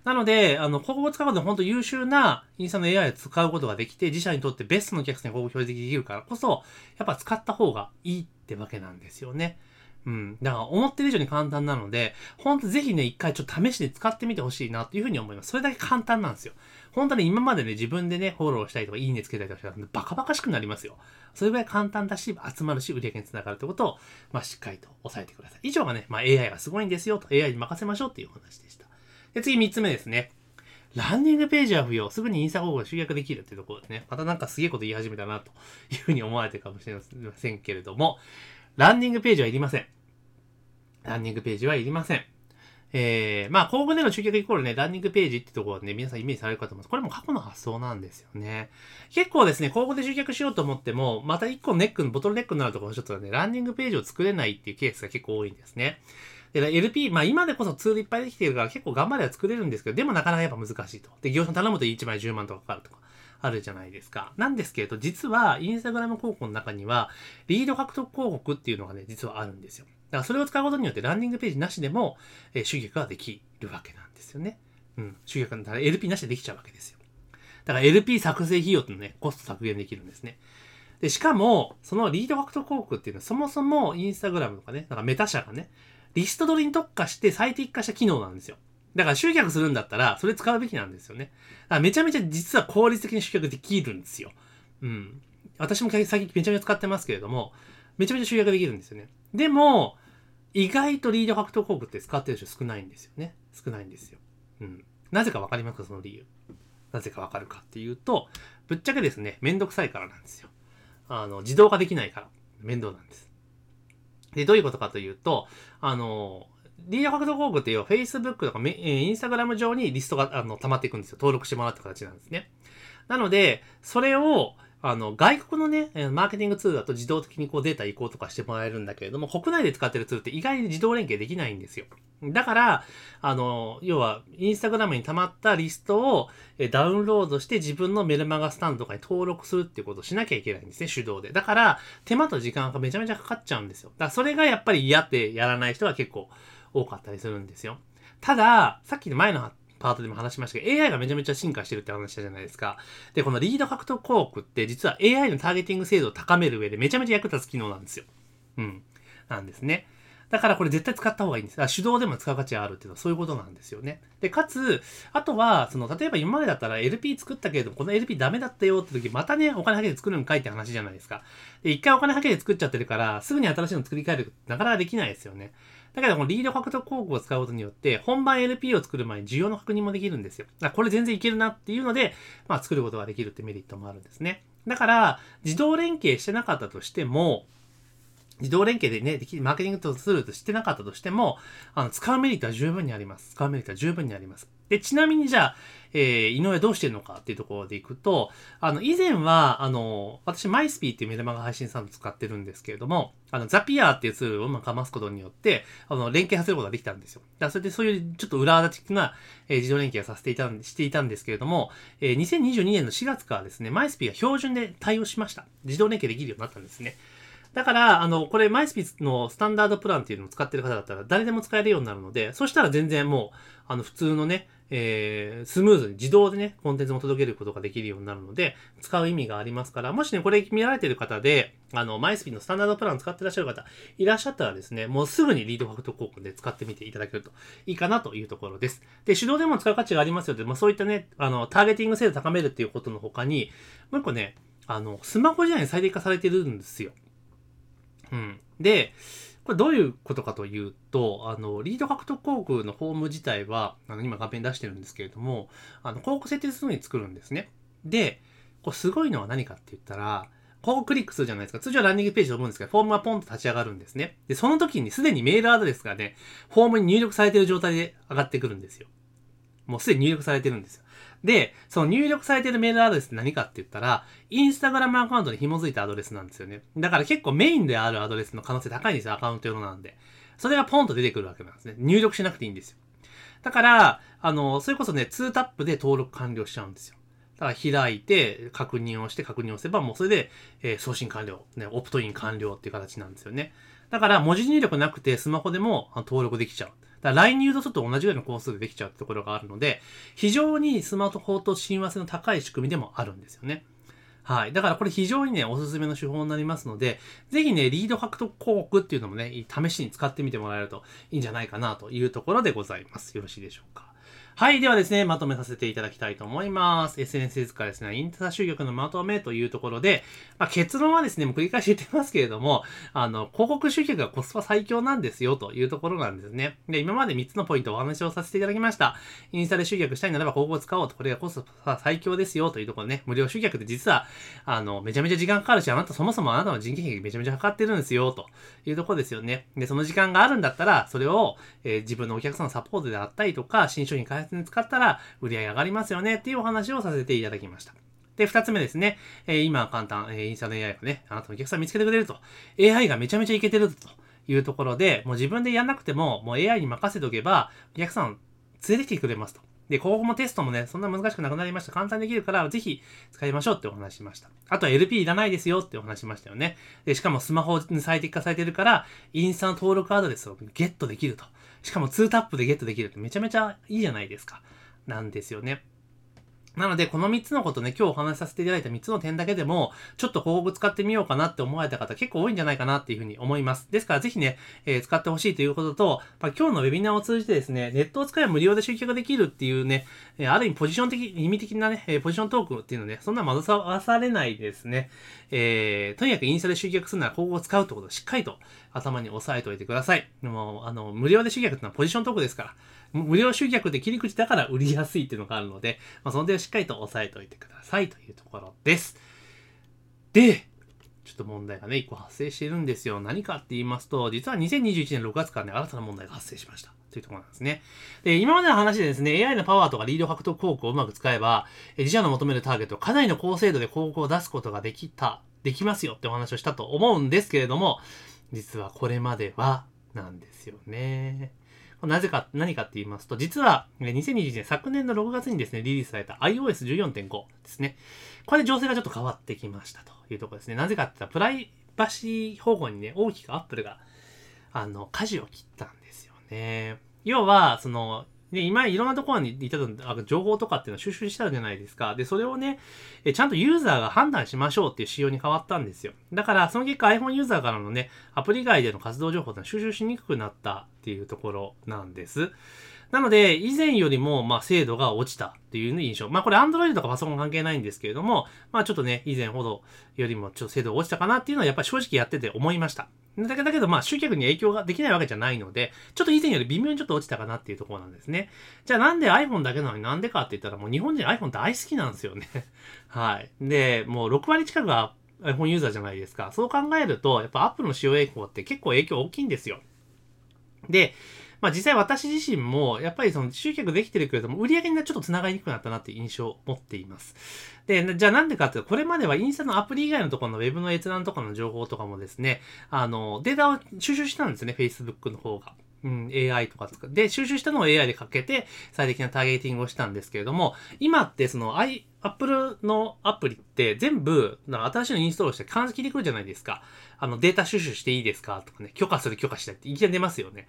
なので、あの、広告を使うことで本当優秀なインスタの AI を使うことができて、自社にとってベストのお客さんに広告表示できるからこそ、やっぱ使った方がいいってわけなんですよね。うん。だから思ってる以上に簡単なので、ほんとぜひね、一回ちょっと試して使ってみてほしいなというふうに思います。それだけ簡単なんですよ。本当に今までね、自分でね、フォローしたりとか、いいねつけたりとかしたら、バカバカしくなりますよ。それぐらい簡単だし、集まるし、売り上げにつながるってことを、まあ、しっかりと押さえてください。以上がね、まあ、AI がすごいんですよと、AI に任せましょうっていう話でした。で、次3つ目ですね。ランディングページは不要。すぐにインスタ広告が集約できるっていうところですね、またなんかすげえこと言い始めたなというふうに思われてるかもしれませんけれども、ランディングページはいりません。ランディングページはいりません。えー、まあ、広告での集客イコールね、ランディングページってところね、皆さんイメージされるかと思います。これも過去の発想なんですよね。結構ですね、広告で集客しようと思っても、また一個ネック、ボトルネックになるところちょっとね、ランディングページを作れないっていうケースが結構多いんですね。で、LP、まあ今でこそツールいっぱいできてるから結構頑張れば作れるんですけど、でもなかなかやっぱ難しいと。で、業者頼むと1枚10万とかかかるとか。あるじゃないですか。なんですけれど、実は、インスタグラム広告の中には、リード獲得広告っていうのがね、実はあるんですよ。だからそれを使うことによってランディングページなしでも、えー、集客ができるわけなんですよね。うん。集客だから LP なしでできちゃうわけですよ。だから LP 作成費用ってのね、コスト削減できるんですね。で、しかも、そのリード獲得広告っていうのはそもそもインスタグラムとかね、なんかメタ社がね、リスト取りに特化して最適化した機能なんですよ。だから集客するんだったら、それ使うべきなんですよね。だからめちゃめちゃ実は効率的に集客できるんですよ。うん。私も最近めちゃめちゃ使ってますけれども、めちゃめちゃ集客できるんですよね。でも、意外とリード獲得広告って使ってる人少ないんですよね。少ないんですよ。うん。なぜかわかりますか？その理由。なぜかわかるかっていうと、ぶっちゃけですね、めんどくさいからなんですよ。あの、自動化できないから。面倒なんです。で、どういうことかというと、あの、リード獲得広告っていう Facebook とかインスタグラム上にリストがあの溜まっていくんですよ。登録してもらった形なんですね。なので、それをあの、外国のね、マーケティングツールだと自動的にこうデータ移行とかしてもらえるんだけれども、国内で使ってるツールって意外に自動連携できないんですよ。だから、あの、要は、インスタグラムに溜まったリストをダウンロードして自分のメルマガスタンドとかに登録するっていうことをしなきゃいけないんですね、手動で。だから、手間と時間がめちゃめちゃかかっちゃうんですよ。だから、それがやっぱり嫌ってやらない人が結構多かったりするんですよ。ただ、さっきの前のパートでも話しましたけど、AI がめちゃめちゃ進化してるって話したじゃないですか。で、このリード獲得広告って実は AI のターゲティング精度を高める上でめちゃめちゃ役立つ機能なんですよ。うん。なんですね。だからこれ絶対使った方がいいんです。あ手動でも使う価値があるっていうのはそういうことなんですよね。で、かつ、あとは、その、例えば今までだったら LP 作ったけれども、この LP ダメだったよって時、またね、お金かけて作るのかいって話じゃないですか。で、一回お金かけて作っちゃってるから、すぐに新しいの作り変える、なかなかできないですよね。だけど、このリード獲得工具を使うことによって、本番 LP を作る前に需要の確認もできるんですよ。これ全然いけるなっていうので、まあ作ることができるってメリットもあるんですね。だから、自動連携してなかったとしても、自動連携でね、マーケティングとするとしてなかったとしても、あの、使うメリットは十分にあります。使うメリットは十分にあります。で、ちなみにじゃあ、えー、井上どうしてるのかっていうところでいくと、あの、以前は、あの、私、マイスピーっていうメルマガ配信サービス使ってるんですけれども、あの、ザピアーっていうツールをうまくかますことによって、あの、連携させることができたんですよ。だそれでそういうちょっと裏技的な、えー、自動連携をさせていた、していたんですけれども、えー、2022年の4月からですね、マイスピーが標準で対応しました。自動連携できるようになったんですね。だから、あの、これ、マイスピーのスタンダードプランっていうのを使ってる方だったら、誰でも使えるようになるので、そしたら全然もう、あの、普通のね、えー、スムーズに自動でね、コンテンツも届けることができるようになるので、使う意味がありますから、もしね、これ見られてる方で、あの、マイスピのスタンダードプラン使ってらっしゃる方、いらっしゃったらですね、もうすぐにリードファクト広告で使ってみていただけるといいかなというところです。で、手動でも使う価値がありますよで、まあそういったね、あの、ターゲティング精度高めるっていうことの他に、もう一個ね、あの、スマホ時代に最適化されてるんですよ。うん。で、これどういうことかというと、あの、リード獲得広告のフォーム自体は、あの、今画面出してるんですけれども、あの、広告設定するのに作るんですね。で、これすごいのは何かって言ったら、こうクリックするじゃないですか。通常はランディングページと思うんですけど、フォームがポンと立ち上がるんですね。で、その時にすでにメールアドレスがね、フォームに入力されてる状態で上がってくるんですよ。もうすでに入力されてるんですよ。で、その入力されているメールアドレスって何かって言ったら、インスタグラムアカウントに紐づいたアドレスなんですよね。だから結構メインであるアドレスの可能性高いんですよ、アカウント用のなんで。それがポンと出てくるわけなんですね。入力しなくていいんですよ。だから、あの、それこそね、2タップで登録完了しちゃうんですよ。だから開いて、確認をして、確認をすれば、もうそれで、えー、送信完了、ね、オプトイン完了っていう形なんですよね。だから、文字入力なくて、スマホでも登録できちゃう。だから LINE ユーザーと同じぐらいのコースでできちゃうってところがあるので、非常にスマートフォンと親和性の高い仕組みでもあるんですよね。はい。だからこれ非常にね、おすすめの手法になりますので、ぜひね、リード獲得広告っていうのもね、試しに使ってみてもらえるといいんじゃないかなというところでございます。よろしいでしょうか。はい。ではですね、まとめさせていただきたいと思います。SNS からですね、インター集客のまとめというところで、まあ、結論はですね、もう繰り返し言ってますけれども、あの、広告集客がコスパ最強なんですよというところなんですね。で、今まで3つのポイントをお話をさせていただきました。インスタで集客したいならば広告を使おうと、これがコスパ最強ですよというところね、無料集客って実は、あの、めちゃめちゃ時間かかるし、あなたそもそもあなたの人件費めちゃめちゃかかってるんですよというところですよね。で、その時間があるんだったら、それを、えー、自分のお客さんのサポートであったりとか、新商品開発に使ったら、売り上げ上がりますよねっていうお話をさせていただきました。で、二つ目ですね。えー、今簡単、えー、インスタの AI がね、あなたのお客さん見つけてくれると。AI がめちゃめちゃいけてるというところで、もう自分でやんなくても、もう AI に任せておけば、お客さん連れてきてくれますと。で、広告もテストもね、そんな難しくなくなりました。簡単にできるから、ぜひ使いましょうってお話しました。あとは LP いらないですよってお話しましたよね。で、しかもスマホに最適化されてるから、インスタの登録アドレスをゲットできると。しかも2タップでゲットできるってめちゃめちゃいいじゃないですか。なんですよね。なので、この3つのことね、今日お話しさせていただいた3つの点だけでも、ちょっと広告使ってみようかなって思われた方結構多いんじゃないかなっていうふうに思います。ですから、ぜひね、えー、使ってほしいということと、まあ、今日のウェビナーを通じてですね、ネットを使えば無料で集客できるっていうね、えー、ある意味ポジション的、意味的なね、えー、ポジショントークっていうのね、そんな惑わされないですね。えー、とにかくインスタで集客するなら広告を使うってことをしっかりと頭に押さえておいてください。もう、あの、無料で集客ってのはポジショントークですから。無料集客で切り口だから売りやすいっていうのがあるので、まあ、その点をしっかりと押さえておいてくださいというところです。で、ちょっと問題がね、一個発生してるんですよ。何かって言いますと、実は2021年6月からね、新たな問題が発生しました。というところなんですね。で、今までの話でですね、AI のパワーとかリード獲得広告をうまく使えば、自社の求めるターゲットをかなりの高精度で広告を出すことができた、できますよってお話をしたと思うんですけれども、実はこれまでは、なんですよね。なぜか、何かって言いますと、実は、2021年昨年の6月にですね、リリースされた iOS14.5 ですね。これで情勢がちょっと変わってきましたというところですね。なぜかって言ったら、プライバシー保護にね、大きくアップルが、あの、舵を切ったんですよね。要は、その、で、今いろんなところにいたと、情報とかっていうのは収集したじゃないですか。で、それをね、ちゃんとユーザーが判断しましょうっていう仕様に変わったんですよ。だから、その結果 iPhone ユーザーからのね、アプリ外での活動情報ってのは収集しにくくなったっていうところなんです。なので、以前よりも、まあ、精度が落ちたっていう印象。まあ、これ Android とかパソコン関係ないんですけれども、まあ、ちょっとね、以前ほどよりもちょっと精度が落ちたかなっていうのは、やっぱり正直やってて思いました。だけど、まあ、集客に影響ができないわけじゃないので、ちょっと以前より微妙にちょっと落ちたかなっていうところなんですね。じゃあなんで iPhone だけなのになんでかって言ったら、もう日本人 iPhone 大好きなんですよね。はい。で、もう6割近くが iPhone ユーザーじゃないですか。そう考えると、やっぱ Apple の使用影響って結構影響大きいんですよ。で、まあ実際私自身も、やっぱりその集客できてるけれども、売り上げにちょっと繋がりにくくなったなっていう印象を持っています。で、じゃあなんでかっていうと、これまではインスタのアプリ以外のところのウェブの閲覧とかの情報とかもですね、あの、データを収集したんですね、Facebook の方が。うん、AI とか使って、収集したのを AI でかけて、最適なターゲティングをしたんですけれども、今ってその i、Apple のアプリって全部、新しいのインストールして関数聞いてくるじゃないですか。あの、データ収集していいですかとかね、許可する許可したいっていきなり出ますよね。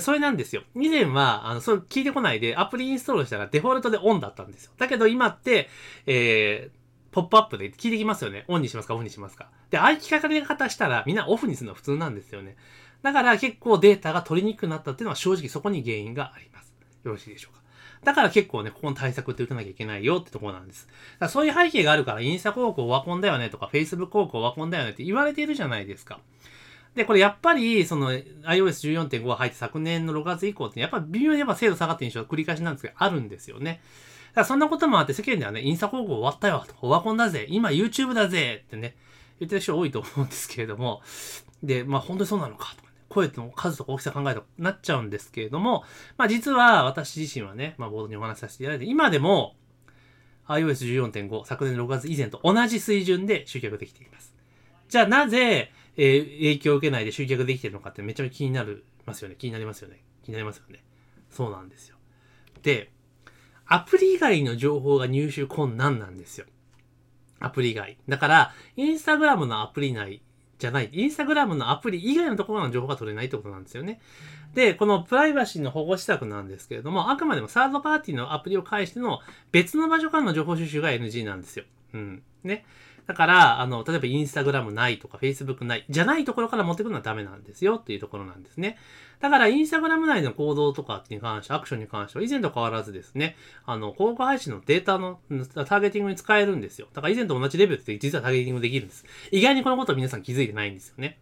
それなんですよ。以前は、あの、それ聞いてこないで、アプリインストールしたらデフォルトでオンだったんですよ。だけど今って、えー、ポップアップで聞いてきますよね。オンにしますか、オフにしますか。で、ああいう聞かれ方したら、みんなオフにするのは普通なんですよね。だから結構データが取りにくくなったっていうのは正直そこに原因があります。よろしいでしょうか。だから結構ね、ここの対策って打たなきゃいけないよってところなんです。だそういう背景があるから、インスタ広告オワコンだよねとか、Facebook 広告オワコンだよねって言われているじゃないですか。で、これやっぱり、その iOS14.5 が入って昨年の6月以降って、やっぱ微妙にやっぱ精度下がって印象繰り返しなんですけど、あるんですよね。だからそんなこともあって世間ではね、インスタ広告終わったよ、オワコンだぜ、今 YouTube だぜってね、言ってる人多いと思うんですけれども、で、まあ本当にそうなのかとかね、声の数とか大きさ考えたとなっちゃうんですけれども、まあ実は私自身はね、まあボードにお話しさせていただいて、今でも iOS14.5 昨年6月以前と同じ水準で集客できています。じゃあなぜ、えー、影響を受けないで集客できてるのかってめちゃめちゃ気になるますよね。気になりますよね。気になりますよね。そうなんですよ。で、アプリ以外の情報が入手困難なんですよ。アプリ以外。だから、インスタグラムのアプリ内じゃない。インスタグラムのアプリ以外のところの情報が取れないってことなんですよね。で、このプライバシーの保護施策なんですけれども、あくまでもサードパーティーのアプリを介しての別の場所からの情報収集が NG なんですよ。うん。ね。だから、あの、例えばインスタグラムないとか、フェイスブックない、じゃないところから持ってくるのはダメなんですよっていうところなんですね。だから、インスタグラム内の行動とかに関して、アクションに関しては、以前と変わらずですね、あの、広告配信のデータのターゲティングに使えるんですよ。だから以前と同じレベルって実はターゲティングできるんです。意外にこのこと皆さん気づいてないんですよね。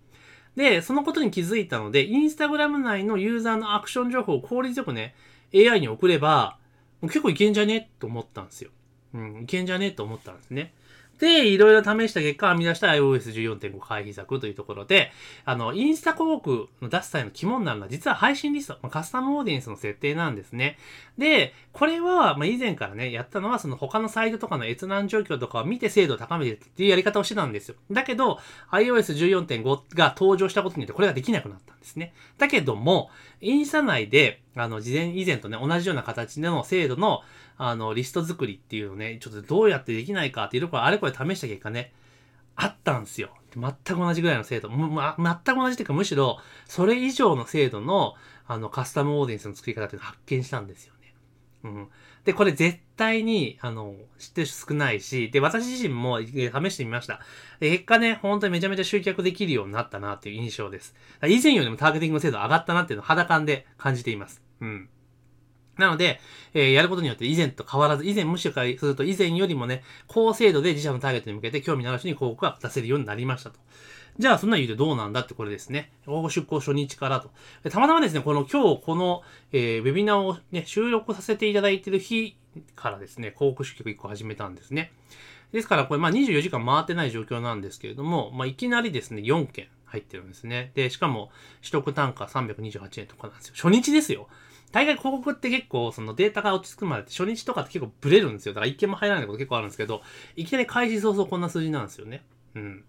で、そのことに気づいたので、インスタグラム内のユーザーのアクション情報を効率よくね、AI に送れば、結構いけんじゃね？と思ったんですよ。うん、いけんじゃね？と思ったんですね。で、いろいろ試した結果、編み出した iOS14.5 回避策というところで、あの、インスタ広告の出す際の肝になるのは、実は配信リスト、ま、カスタムオーディエンスの設定なんですね。で、これは、まあ、以前からね、やったのは、その他のサイトとかの閲覧状況とかを見て精度を高めてるっていうやり方をしてたんですよ。だけど、iOS14.5 が登場したことによって、これができなくなったんですね。だけども、インスタ内で、あの、事前、以前とね、同じような形での制度の、あの、リスト作りっていうのをね、ちょっとどうやってできないかっていうところあれこれ試した結果ね、あったんですよ。全く同じぐらいの精度。ま、全く同じっていうか、むしろ、それ以上の精度の、あの、カスタムオーディエンスの作り方っていうのを発見したんですよね。うん。で、これ絶対に、あの、知ってる人少ないし、で、私自身も試してみました。で、結果ね、本当にめちゃめちゃ集客できるようになったなっていう印象です。以前よりもターゲティングの精度上がったなっていうのを肌感で感じています。うん。なので、えー、やることによって以前と変わらず、以前むしろすると以前よりもね、高精度で自社のターゲットに向けて興味のある人に広告が出せるようになりましたと。じゃあ、そんな理由でどうなんだってこれですね。応募出向初日からと。たまたまですね、この今日この、えー、ウェビナーをね、収録させていただいてる日からですね、広告出局1個始めたんですね。ですから、これまあ24時間回ってない状況なんですけれども、まあいきなりですね、4件入ってるんですね。で、しかも取得単価328円とかなんですよ。初日ですよ。大概広告って結構そのデータが落ち着くまでって初日とかって結構ブレるんですよ。だから一件も入らないこと結構あるんですけど、いきなり開始早々こんな数字なんですよね。うん。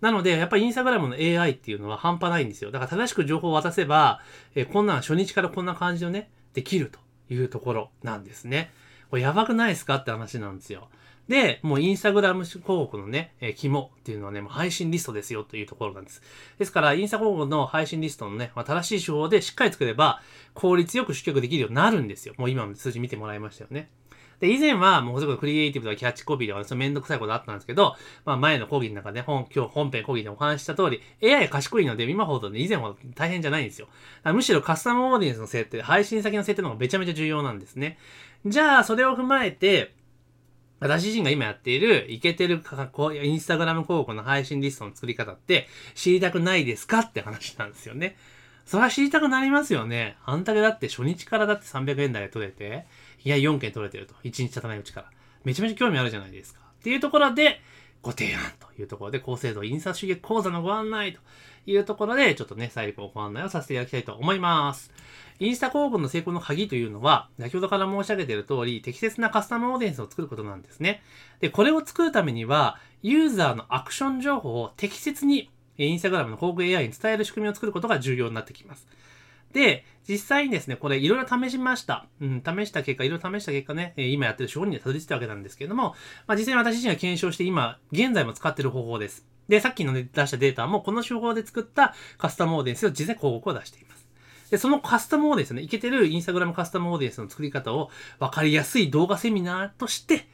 なので、やっぱりインスタグラムの AI っていうのは半端ないんですよ。だから正しく情報を渡せば、えこんなん初日からこんな感じのね、できるというところなんですね。これやばくないですかって話なんですよ。で、もうインスタグラム広告のね、えー、肝っていうのはね、もう配信リストですよというところなんです。ですから、インスタ広告の配信リストのね、まあ、正しい手法でしっかり作れば、効率よく集客できるようになるんですよ。もう今の数字見てもらいましたよね。で、以前はもうすごいクリエイティブとかキャッチコピーとか、ね、そのめんどくさいことあったんですけど、まあ前の講義の中で、本、今日本編講義でお話した通り、AI 賢いので今ほどね、以前ほど大変じゃないんですよ。むしろカスタムオーディエンスの設定、配信先の設定の方がめちゃめちゃ重要なんですね。じゃあ、それを踏まえて、私自身が今やっている、いけてるインスタグラム広告の配信リストの作り方って知りたくないですかって話なんですよね。それは知りたくなりますよね。あんだけだって初日からだって300円台で取れて、いや、4件取れてると。1日経たないうちから。めちゃめちゃ興味あるじゃないですか。っていうところで、ご提案というところで、高精度印刷主義講座のご案内というところで、ちょっとね、最後ご案内をさせていただきたいと思います。インスタ広告の成功の鍵というのは、先ほどから申し上げている通り、適切なカスタムオーディエンスを作ることなんですね。で、これを作るためには、ユーザーのアクション情報を適切に、インスタグラムの広告 AI に伝える仕組みを作ることが重要になってきます。で、実際にですね、これいろいろ試しました。うん、試した結果、いろいろ試した結果ね、今やってる手法にはたどり着いたわけなんですけれども、まあ実際に私自身が検証して今、現在も使ってる方法です。で、さっきの、ね、出したデータもこの手法で作ったカスタムオーディエンスを実際広告を出しています。で、そのカスタムオーディエンスね、いけてるインスタグラムカスタムオーディエンスの作り方を分かりやすい動画セミナーとして、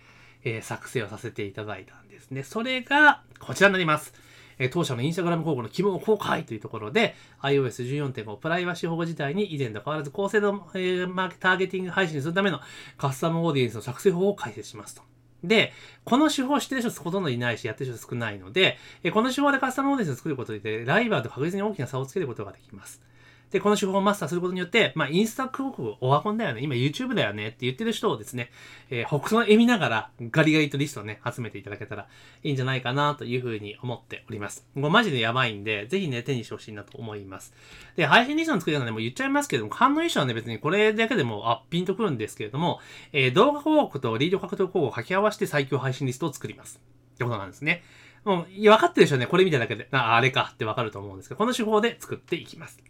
えー、作成をさせていただいたんですね。それが、こちらになります。え、当社のインスタグラム広告の希望公開というところで、iOS14.5 プライバシー保護自体に以前と変わらず高性能、えー、マーケターゲティング配信するためのカスタムオーディエンスの作成法を解説しますと。で、この手法を知ってる人ほとんどいないし、やってる人少ないので、この手法でカスタムオーディエンスを作ることで、ライバーと確実に大きな差をつけることができます。で、この手法をマスターすることによって、まあ、インスタ広告オワコンだよね。今 YouTube だよねって言ってる人をですね、えー、北総を見ながらガリガリとリストをね、集めていただけたらいいんじゃないかなというふうに思っております。もうマジでやばいんで、ぜひね、手にしてほしいなと思います。で、配信リストの作り方でもう言っちゃいますけども、反応衣装はね、別にこれだけでも、あ、ピンとくるんですけれども、えー、動画広告とリード獲得広告を掛け合わせて最強配信リストを作ります。ってことなんですね。もう、分かってるでしょうね。これ見ただけで。あ、あれかって分かると思うんですけど、この手法で作っていきます。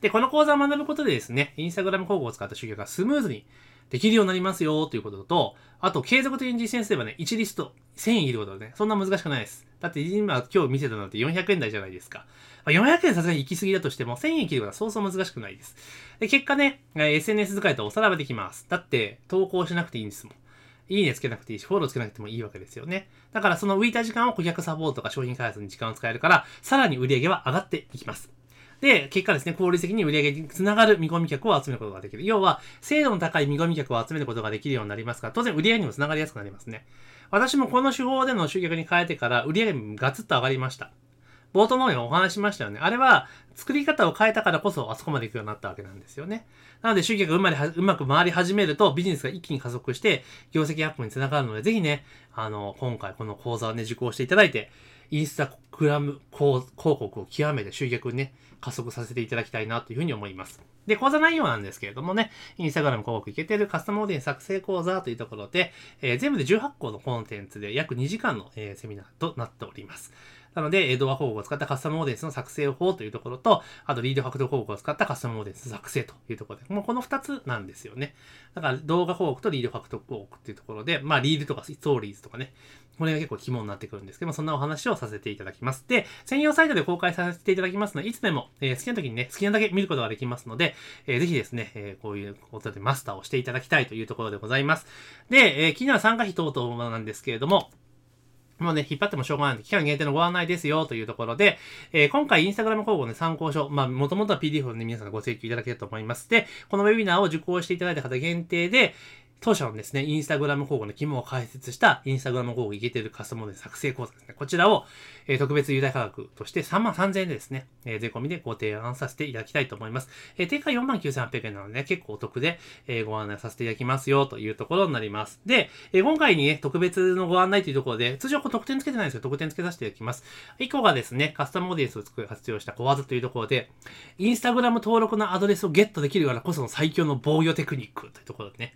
で、この講座を学ぶことでですね、インスタグラム広告を使った集客がスムーズにできるようになりますよということと、あと、継続的に実践すればね、1リスト1000円いることでね、そんな難しくないです。だって今、今日見せたのって400円台じゃないですか。まあ、400円さすがに行き過ぎだとしても、1000円切ることはそうそう難しくないです。で、結果ね、SNS 使いとおさらばできます。だって、投稿しなくていいんですもん。いいねつけなくていいし、フォローつけなくてもいいわけですよね。だからその浮いた時間を顧客サポートとか商品開発に時間を使えるから、さらに売り上げは上がっていきます。で、結果ですね、効率的に売上につながる見込み客を集めることができる。要は、精度の高い見込み客を集めることができるようになりますから、当然売上にもつながりやすくなりますね。私もこの手法での集客に変えてから売上げガツッと上がりました。冒頭の方にお話しましたよね。あれは、作り方を変えたからこそ、あそこまで行くようになったわけなんですよね。なので、集客がうまく回り始めると、ビジネスが一気に加速して、業績アップにつながるので、ぜひね、あの、今回この講座をね、受講していただいて、インスタグラム広告を極めて集客にね、加速させていただきたいなというふうに思います。で、講座内容なんですけれどもね、インスタグラム広告いけてるカスタムオーディエンス作成講座というところで、えー、全部で18個のコンテンツで約2時間の、えー、セミナーとなっております。なので、動画広告を使ったカスタムオーディエンスの作成法というところと、あとリード獲得広告を使ったカスタムオーディエンス作成というところで、もうこの2つなんですよね。だから動画広告とリード獲得広告っていうところで、まあリードとかストーリーズとかね、これが結構肝になってくるんですけども、そんなお話をさせていただきます。で、専用サイトで公開させていただきますので、いつでも、えー、好きな時にね、好きなだけ見ることができますので、えー、ぜひですね、えー、こういうことでマスターをしていただきたいというところでございます。で、えー、気になる参加費等々なんですけれども、もうね、引っ張ってもしょうがないので、期間限定のご案内ですよというところで、えー、今回インスタグラム広告の、参考書、まあ、もともとは PDF をね、皆さんご請求いただけると思います。で、このウェビナーを受講していただいた方限定で、当社のですね、インスタグラム広告の肝を解説したインスタグラム広告いけてるカスタマーで作成講座ですね。こちらを、えー、特別優待価格として3万3000円でですね、えー、税込みでご提案させていただきたいと思います。えー、定価4万9800円なので、ね、結構お得で、えー、ご案内させていただきますよというところになります。で、えー、今回にね、特別のご案内というところで、通常こう特典つけてないんですけど、特典つけさせていただきます。1個がですね、カスタムオーディエンスを作る活用した小技というところで、インスタグラム登録のアドレスをゲットできるからこその最強の防御テクニックというところでね、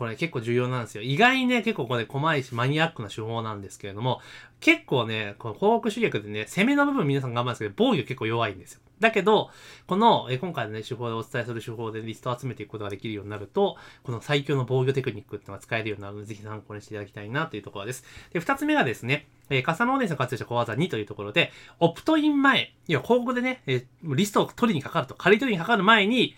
これ結構重要なんですよ。意外にね、結構これ細いしマニアックな手法なんですけれども、結構ね、この広告主役でね、攻めの部分皆さん頑張るんですけど、防御結構弱いんですよ。だけど、この、え今回のね、手法でお伝えする手法でリストを集めていくことができるようになると、この最強の防御テクニックっていうのが使えるようになるので、ぜひ参考にしていただきたいなというところです。で、二つ目がですね、えカスタマーオーディエンスを活用した小技2というところで、オプトイン前、いや、広告でね、えリストを取りにかかると、仮取りにかかる前に、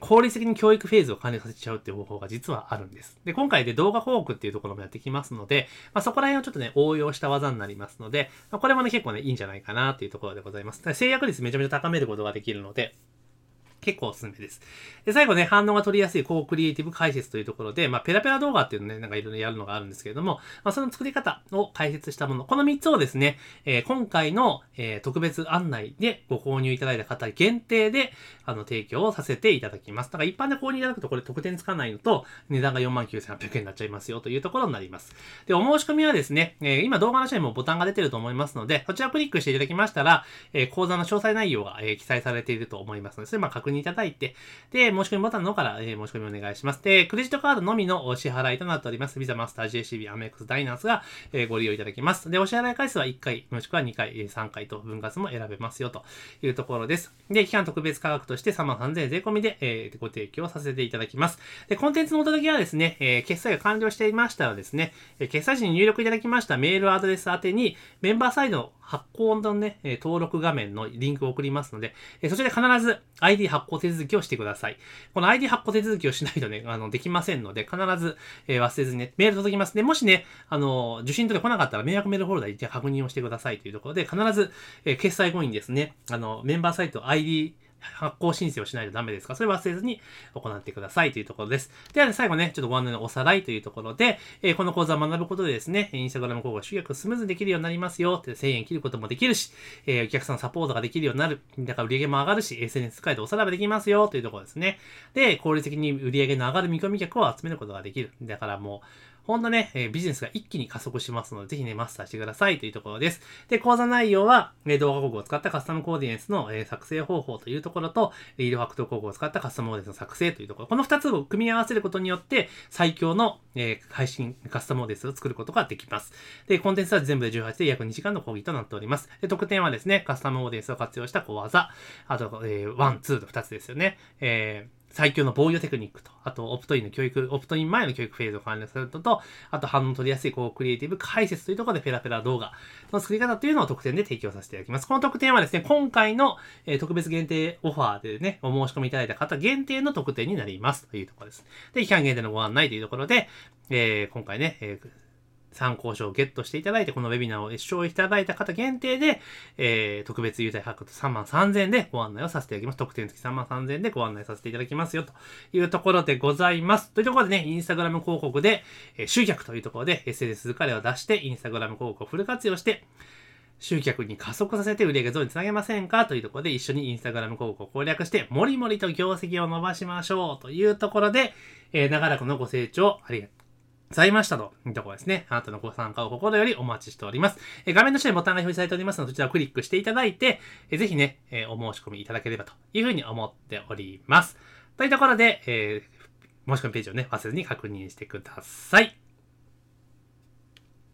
効率的に教育フェーズを完了させちゃうっていう方法が実はあるんです。で、今回で動画報告っていうところもやってきますので、まあ、そこら辺をちょっとね、応用した技になりますので、まあ、これもね、結構ね、いいんじゃないかなっていうところでございます。制約率めちゃめちゃ高めることができるので、結構おすすめです。で、最後ね、反応が取りやすい高クリエイティブ解説というところで、まあ、ペラペラ動画っていうのね、なんかいろいろやるのがあるんですけれども、まあ、その作り方を解説したもの、この3つをですね、えー、今回の、えー、特別案内でご購入いただいた方限定で、あの、提供をさせていただきます。だから一般で購入いただくとこれ特典つかないのと、値段が49,800円になっちゃいますよというところになります。で、お申し込みはですね、えー、今動画の下にもボタンが出てると思いますので、そちらをクリックしていただきましたら、え講座の詳細内容が、え記載されていると思いますので、それまあ確認いただいて、で、申し込みボタンの方から、えー、申し込みお願いします。で、クレジットカードのみのお支払いとなっております。ビザマスター JCB アメックスダイナースが、えー、ご利用いただけます。で、お支払い回数は1回、もしくは2回、3回と分割も選べますよというところです。で、期間特別価格として3万3000円税込みで、えー、ご提供させていただきます。で、コンテンツのお届けはですね、えー、決済が完了していましたらですね、決済時に入力いただきましたメールアドレス宛てにメンバーサイドの発行のね、登録画面のリンクを送りますので、そちらで必ず ID 発行手続きをしてください。この ID 発行手続きをしないとね、あの、できませんので、必ず、え忘れずにね、メール届きますで。もしね、あの、受信取れ来なかったら迷惑メールフォルダに確認をしてくださいというところで、必ず、え決済後にですね、あの、メンバーサイト ID 発行申請をしないとダメですか、それ忘れずに行ってくださいというところです。では、ね、最後ね、ちょっとご案内のおさらいというところで、えー、この講座を学ぶことでですね、インスタグラム広告集約スムーズにできるようになりますよって1000円切ることもできるし、えー、お客さんサポートができるようになる。だから売り上げも上がるし、SNS 使いでおさらばできますよというところですね。で、効率的に売り上げの上がる見込み客を集めることができる。だからもう、ほんとね、え、ビジネスが一気に加速しますので、ぜひね、マスターしてくださいというところです。で、講座内容は、え動画広告を使ったカスタムコーディネンスの、え作成方法というところと、リードファクト工具を使ったカスタムオーデンスの作成というところ。この2つを組み合わせることによって、最強の、え配信カスタムオーディエンスを作ることができます。で、コンテンツは全部で18で約2時間の講義となっております。で、特典はですね、カスタムオーディエンスを活用した小技、あと、えー、1、2と2つですよね。えー最強の防御テクニックと、あと、オプトインの教育、オプトイン前の教育フェーズを関連するのと、あと、反応取りやすい、こう、クリエイティブ解説というところで、ペラペラ動画の作り方というのを特典で提供させていただきます。この特典はですね、今回の、え、特別限定オファーでね、お申し込みいただいた方限定の特典になりますというところです。で、期間限定のご案内というところで、えー、今回ね、えー参考書をゲットしていただいて、このウェビナーを視聴いただいた方限定で、えー、特別優待価格3万3000円でご案内をさせていただきます。特典付き3万3000円でご案内させていただきますよ、というところでございます。というところでね、インスタグラム広告で、えー、集客というところで SNS 疲れを出して、インスタグラム広告をフル活用して、集客に加速させて売上増につなげませんか？というところで一緒にインスタグラム広告を攻略して、もりもりと業績を伸ばしましょうというところで、えー、長らくのご清聴ありがとうざいましたというところですね。あなたのご参加を心よりお待ちしております。え画面の下にボタンが表示されておりますので、そちらをクリックしていただいて、えぜひね、えお申し込みいただければというふうに思っております。というところで、えー、申し込みページをね、忘れずに確認してください。